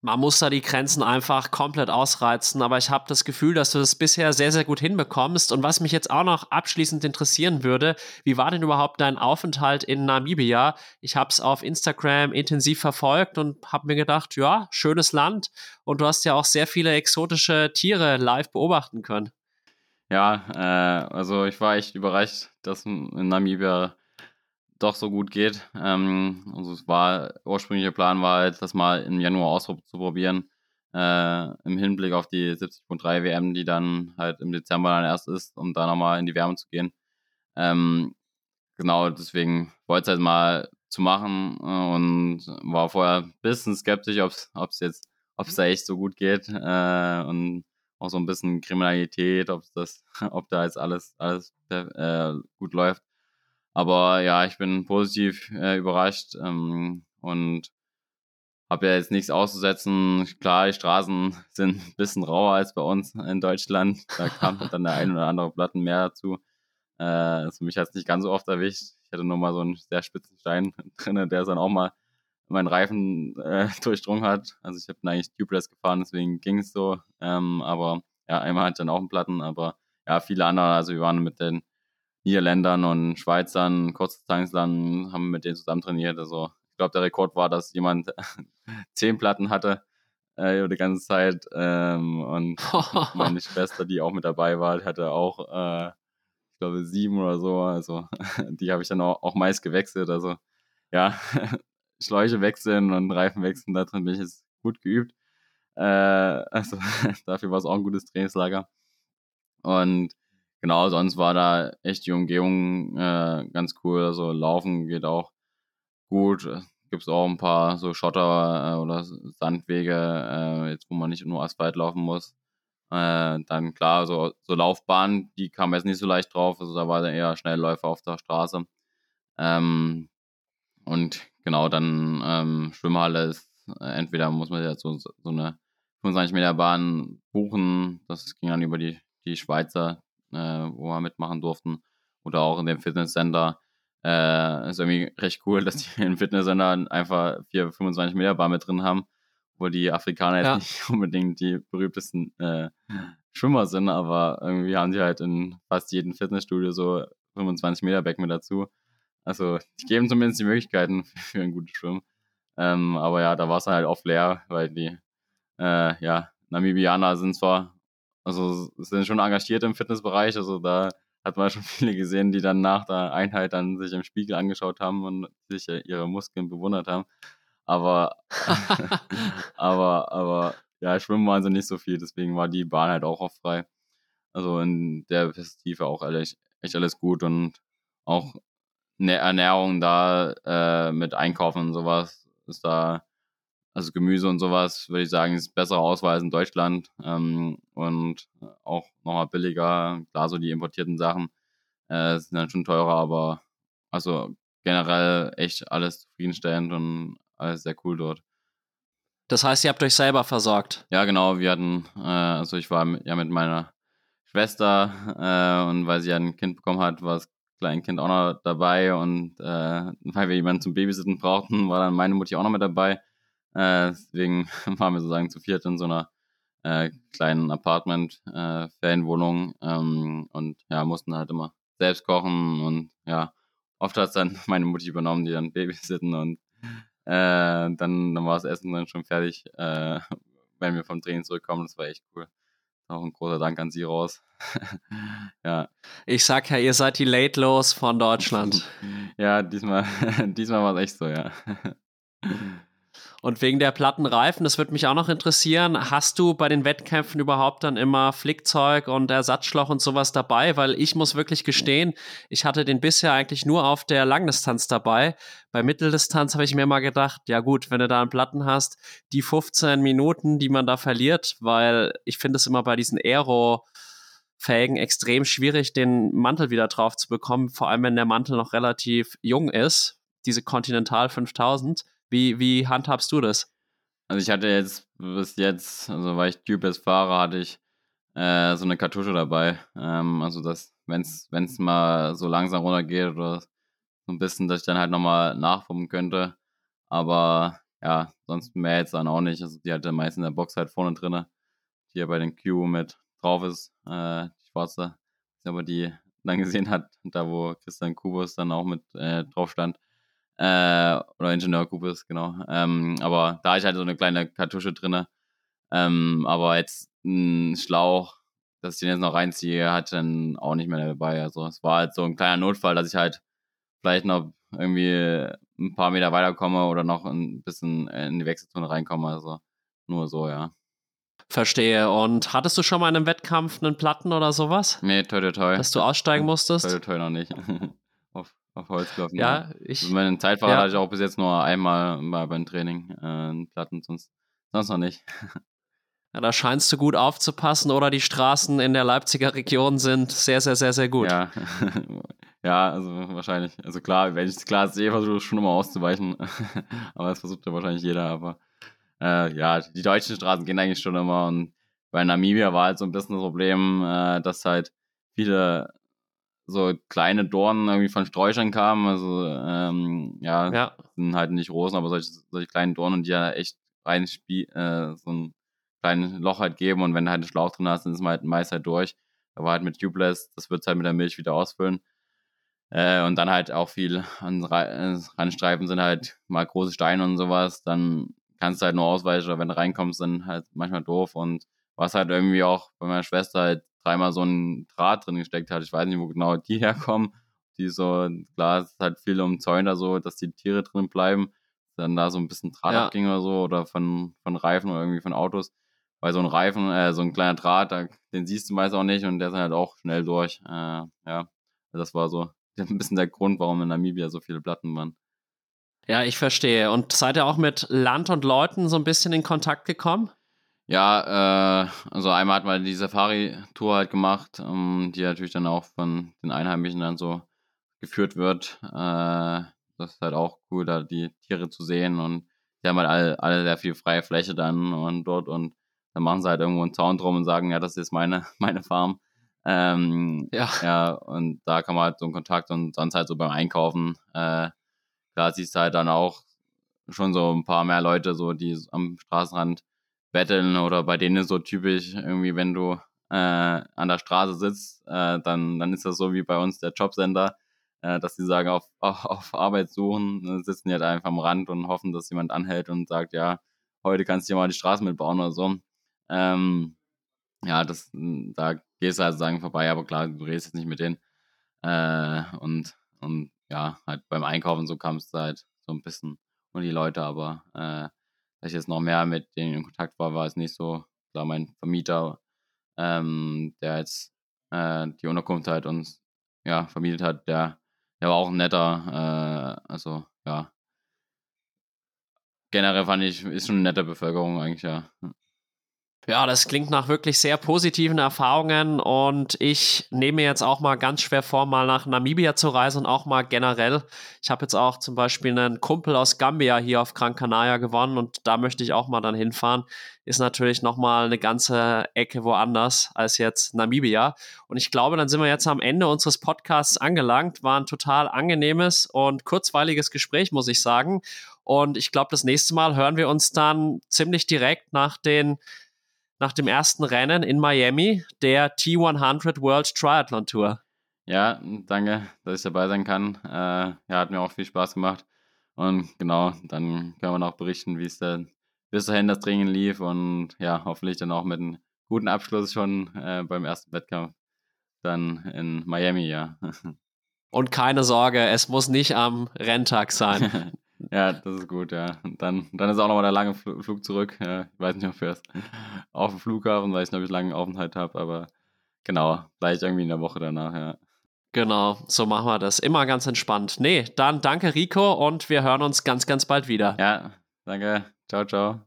man muss da die Grenzen einfach komplett ausreizen, aber ich habe das Gefühl, dass du das bisher sehr, sehr gut hinbekommst. Und was mich jetzt auch noch abschließend interessieren würde, wie war denn überhaupt dein Aufenthalt in Namibia? Ich habe es auf Instagram intensiv verfolgt und habe mir gedacht, ja, schönes Land und du hast ja auch sehr viele exotische Tiere live beobachten können. Ja, äh, also ich war echt überrascht, dass in Namibia doch so gut geht. Ähm, also es war, ursprünglicher Plan war halt, das mal im Januar auszuprobieren, äh, im Hinblick auf die 70.3 WM, die dann halt im Dezember dann erst ist, um da nochmal in die Wärme zu gehen. Ähm, genau, deswegen wollte ich halt mal zu machen äh, und war vorher ein bisschen skeptisch, ob es jetzt, ob es da echt so gut geht äh, und auch so ein bisschen Kriminalität, ob das, ob da jetzt alles, alles äh, gut läuft. Aber ja, ich bin positiv äh, überrascht ähm, und habe ja jetzt nichts auszusetzen. Klar, die Straßen sind ein bisschen rauer als bei uns in Deutschland. Da kam dann der ein oder andere Platten mehr dazu. Äh, also mich hat es nicht ganz so oft erwischt. Ich hatte nur mal so einen sehr spitzen Stein drin, der dann auch mal meinen Reifen äh, durchdrungen hat. Also ich habe eigentlich tubeless gefahren, deswegen ging es so. Ähm, aber ja, einmal hat dann auch einen Platten, aber ja, viele andere. Also wir waren mit den Niederländern und Schweizern, Kurzdistanzlern, haben mit denen zusammen trainiert. Also ich glaube, der Rekord war, dass jemand zehn Platten hatte äh, die ganze Zeit. Ähm, und meine Schwester, die auch mit dabei war, hatte auch, äh, ich glaube, sieben oder so. Also die habe ich dann auch, auch meist gewechselt. Also ja, Schläuche wechseln und Reifen wechseln, da drin bin ich jetzt gut geübt. Äh, also dafür war es auch ein gutes Trainingslager. Und genau, sonst war da echt die Umgebung äh, ganz cool. Also Laufen geht auch gut. Gibt es auch ein paar so Schotter äh, oder Sandwege, äh, jetzt wo man nicht nur Asphalt laufen muss. Äh, dann klar, so, so Laufbahnen, die kamen jetzt nicht so leicht drauf. Also da war dann eher Schnellläufer auf der Straße. Ähm, und genau, dann ähm, Schwimmhalle ist, äh, entweder muss man ja so, so eine 25 Meter Bahn buchen. Das ging dann über die, die Schweizer wo wir mitmachen durften. Oder auch in dem Fitnesscenter. Äh, ist irgendwie recht cool, dass die in Fitnesscenter einfach 4, 25 Meter Bar mit drin haben, wo die Afrikaner ja. jetzt nicht unbedingt die berühmtesten äh, Schwimmer sind, aber irgendwie haben die halt in fast jedem Fitnessstudio so 25 Meter Becken mit dazu. Also die geben zumindest die Möglichkeiten für ein gutes Schwimmen. Ähm, aber ja, da war es halt oft leer, weil die äh, ja, Namibianer sind zwar also sind schon engagiert im Fitnessbereich. Also da hat man schon viele gesehen, die dann nach der Einheit dann sich im Spiegel angeschaut haben und sich ihre Muskeln bewundert haben. Aber, aber, aber ja, schwimmen waren sie nicht so viel, deswegen war die Bahn halt auch oft frei. Also in der Perspektive auch ehrlich, echt alles gut und auch eine Ernährung da äh, mit Einkaufen und sowas ist da also Gemüse und sowas, würde ich sagen, ist bessere Auswahl in Deutschland ähm, und auch nochmal billiger. Klar, so die importierten Sachen äh, sind dann schon teurer, aber also generell echt alles zufriedenstellend und alles sehr cool dort. Das heißt, ihr habt euch selber versorgt? Ja, genau. Wir hatten, äh, also ich war mit, ja mit meiner Schwester äh, und weil sie ja ein Kind bekommen hat, war das Kleinkind auch noch dabei und äh, weil wir jemanden zum Babysitten brauchten, war dann meine Mutti auch noch mit dabei. Äh, deswegen waren wir sozusagen zu viert in so einer äh, kleinen Apartment-Ferienwohnung äh, ähm, und ja, mussten halt immer selbst kochen und ja, oft hat es dann meine Mutti übernommen, die dann babysitten und äh, dann, dann war das Essen dann schon fertig, äh, wenn wir vom Training zurückkommen. Das war echt cool. Auch ein großer Dank an Sie raus. ja. Ich sag ja, ihr seid die Late Lows von Deutschland. ja, diesmal, diesmal war es echt so, ja. Und wegen der platten Reifen, das würde mich auch noch interessieren, hast du bei den Wettkämpfen überhaupt dann immer Flickzeug und Ersatzschlauch und sowas dabei? Weil ich muss wirklich gestehen, ich hatte den bisher eigentlich nur auf der Langdistanz dabei. Bei Mitteldistanz habe ich mir mal gedacht, ja gut, wenn du da einen Platten hast, die 15 Minuten, die man da verliert, weil ich finde es immer bei diesen Aero- Felgen extrem schwierig, den Mantel wieder drauf zu bekommen, vor allem wenn der Mantel noch relativ jung ist, diese Continental 5000. Wie, wie handhabst du das? Also ich hatte jetzt bis jetzt, also weil ich Tubeless fahre, hatte ich äh, so eine Kartusche dabei. Ähm, also dass, wenn es mal so langsam runtergeht oder so ein bisschen, dass ich dann halt nochmal nachpumpen könnte. Aber ja, sonst mehr jetzt dann auch nicht. Also die hatte meist in der Box halt vorne drin, die ja bei den Q mit drauf ist, äh, die schwarze, aber die dann gesehen hat, da wo Christian Kubus dann auch mit äh, drauf stand. Äh, oder Ingenieur Kubus, genau. Ähm, aber da ist halt so eine kleine Kartusche drin. Ähm, aber jetzt ein Schlauch, dass ich den jetzt noch reinziehe, hat dann auch nicht mehr dabei. Also es war halt so ein kleiner Notfall, dass ich halt vielleicht noch irgendwie ein paar Meter weiterkomme oder noch ein bisschen in die Wechselzone reinkomme. Also nur so, ja. Verstehe. Und hattest du schon mal in einem Wettkampf einen Platten oder sowas? Nee, toi, toi, toi. Dass du aussteigen musstest? Toi, toi, toi noch nicht. auf, Holz gelaufen. Ja, ich. Also meine Zeitfahrer ja. hatte ich auch bis jetzt nur einmal mal beim Training äh, Platten, sonst, sonst noch nicht. Ja, da scheinst du gut aufzupassen oder die Straßen in der Leipziger Region sind sehr, sehr, sehr, sehr gut. Ja, ja also wahrscheinlich. Also klar, wenn ich es klar sehe, versuche ich schon immer auszuweichen. aber das versucht ja wahrscheinlich jeder, aber äh, ja, die deutschen Straßen gehen eigentlich schon immer und bei Namibia war halt so ein bisschen das Problem, äh, dass halt viele so kleine Dornen irgendwie von Sträuchern kamen, also ähm, ja, ja, sind halt nicht Rosen, aber solche, solche kleinen Dornen, die ja echt rein äh, so ein kleines Loch halt geben und wenn du halt einen Schlauch drin hast, dann ist man halt meist halt durch. Aber halt mit Tubeless, das wird halt mit der Milch wieder ausfüllen. Äh, und dann halt auch viel an äh, Randstreifen sind halt mal große Steine und sowas, dann kannst du halt nur ausweichen, oder wenn du reinkommst, dann halt manchmal doof. Und was halt irgendwie auch bei meiner Schwester halt dreimal so ein Draht drin gesteckt hat. Ich weiß nicht, wo genau die herkommen. Die so, klar, es ist halt viel umzäunt, so, dass die Tiere drin bleiben. Dann da so ein bisschen Draht ja. abging oder so, oder von, von Reifen oder irgendwie von Autos. Weil so ein Reifen, äh, so ein kleiner Draht, da, den siehst du meist auch nicht und der ist halt auch schnell durch. Äh, ja, das war so ein bisschen der Grund, warum in Namibia so viele Platten waren. Ja, ich verstehe. Und seid ihr auch mit Land und Leuten so ein bisschen in Kontakt gekommen? Ja, äh, also einmal hat man die Safari-Tour halt gemacht, ähm, die natürlich dann auch von den Einheimischen dann so geführt wird. Äh, das ist halt auch cool, da die Tiere zu sehen und die haben halt alle, alle sehr viel freie Fläche dann und dort und dann machen sie halt irgendwo einen Zaun drum und sagen, ja, das ist meine, meine Farm. Ähm, ja. ja, und da kann man halt so einen Kontakt und sonst halt so beim Einkaufen äh, da siehst du halt dann auch schon so ein paar mehr Leute, so die am Straßenrand betteln oder bei denen so typisch irgendwie, wenn du äh, an der Straße sitzt, äh, dann, dann ist das so wie bei uns der Jobcenter, äh, dass die sagen, auf, auf, auf Arbeit suchen, dann sitzen die halt einfach am Rand und hoffen, dass jemand anhält und sagt, ja, heute kannst du dir mal die Straße mitbauen oder so. Ähm, ja, das, da gehst du halt sagen vorbei, aber klar, du redest jetzt nicht mit denen. Äh, und, und ja, halt beim Einkaufen so kam es halt so ein bisschen und die Leute, aber äh, dass ich jetzt noch mehr mit denen in Kontakt war, war es nicht so. Klar, mein Vermieter, ähm, der jetzt äh, die Unterkunft halt uns ja, vermietet hat, der, der war auch ein netter, äh, also ja. Generell fand ich, ist schon eine nette Bevölkerung eigentlich, ja. Ja, das klingt nach wirklich sehr positiven Erfahrungen und ich nehme jetzt auch mal ganz schwer vor, mal nach Namibia zu reisen und auch mal generell. Ich habe jetzt auch zum Beispiel einen Kumpel aus Gambia hier auf Gran Canaria gewonnen und da möchte ich auch mal dann hinfahren. Ist natürlich nochmal eine ganze Ecke woanders als jetzt Namibia. Und ich glaube, dann sind wir jetzt am Ende unseres Podcasts angelangt. War ein total angenehmes und kurzweiliges Gespräch, muss ich sagen. Und ich glaube, das nächste Mal hören wir uns dann ziemlich direkt nach den nach dem ersten Rennen in Miami, der T100 World Triathlon Tour. Ja, danke, dass ich dabei sein kann. Äh, ja, hat mir auch viel Spaß gemacht. Und genau, dann können wir noch berichten, wie es dann bis dahin das Training lief und ja, hoffentlich dann auch mit einem guten Abschluss schon äh, beim ersten Wettkampf dann in Miami, ja. Und keine Sorge, es muss nicht am Renntag sein. Ja, das ist gut, ja. Dann, dann ist auch nochmal der lange Flug zurück. Ich weiß nicht, ob wir es auf dem Flughafen, weiß nicht, ob ich langen Aufenthalt habe, aber genau, vielleicht irgendwie in der Woche danach, ja. Genau, so machen wir das. Immer ganz entspannt. Nee, dann danke Rico und wir hören uns ganz, ganz bald wieder. Ja, danke. Ciao, ciao.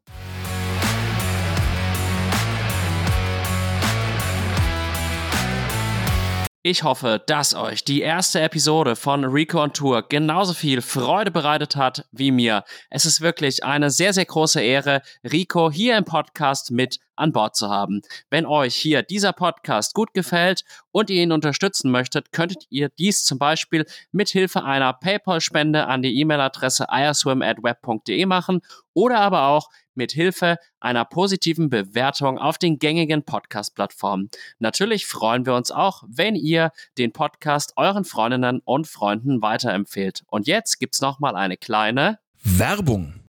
Ich hoffe, dass euch die erste Episode von Rico on Tour genauso viel Freude bereitet hat wie mir. Es ist wirklich eine sehr, sehr große Ehre, Rico hier im Podcast mit an Bord zu haben. Wenn euch hier dieser Podcast gut gefällt und ihr ihn unterstützen möchtet, könntet ihr dies zum Beispiel mit Hilfe einer PayPal-Spende an die E-Mail-Adresse iaswim@web.de machen oder aber auch mit Hilfe einer positiven Bewertung auf den gängigen Podcast-Plattformen. Natürlich freuen wir uns auch, wenn ihr den Podcast euren Freundinnen und Freunden weiterempfehlt. Und jetzt gibt's noch mal eine kleine Werbung.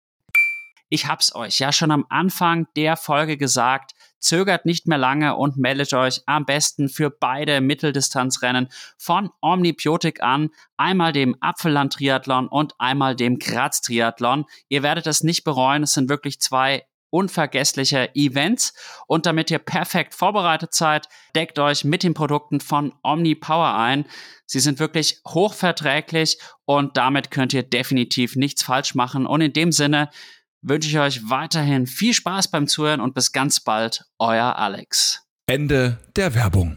Ich hab's euch ja schon am Anfang der Folge gesagt. Zögert nicht mehr lange und meldet euch am besten für beide Mitteldistanzrennen von Omnibiotik an. Einmal dem Apfelland Triathlon und einmal dem Graz Triathlon. Ihr werdet es nicht bereuen. Es sind wirklich zwei unvergessliche Events. Und damit ihr perfekt vorbereitet seid, deckt euch mit den Produkten von Omni Power ein. Sie sind wirklich hochverträglich und damit könnt ihr definitiv nichts falsch machen. Und in dem Sinne, wünsche ich euch weiterhin viel Spaß beim Zuhören und bis ganz bald, euer Alex. Ende der Werbung.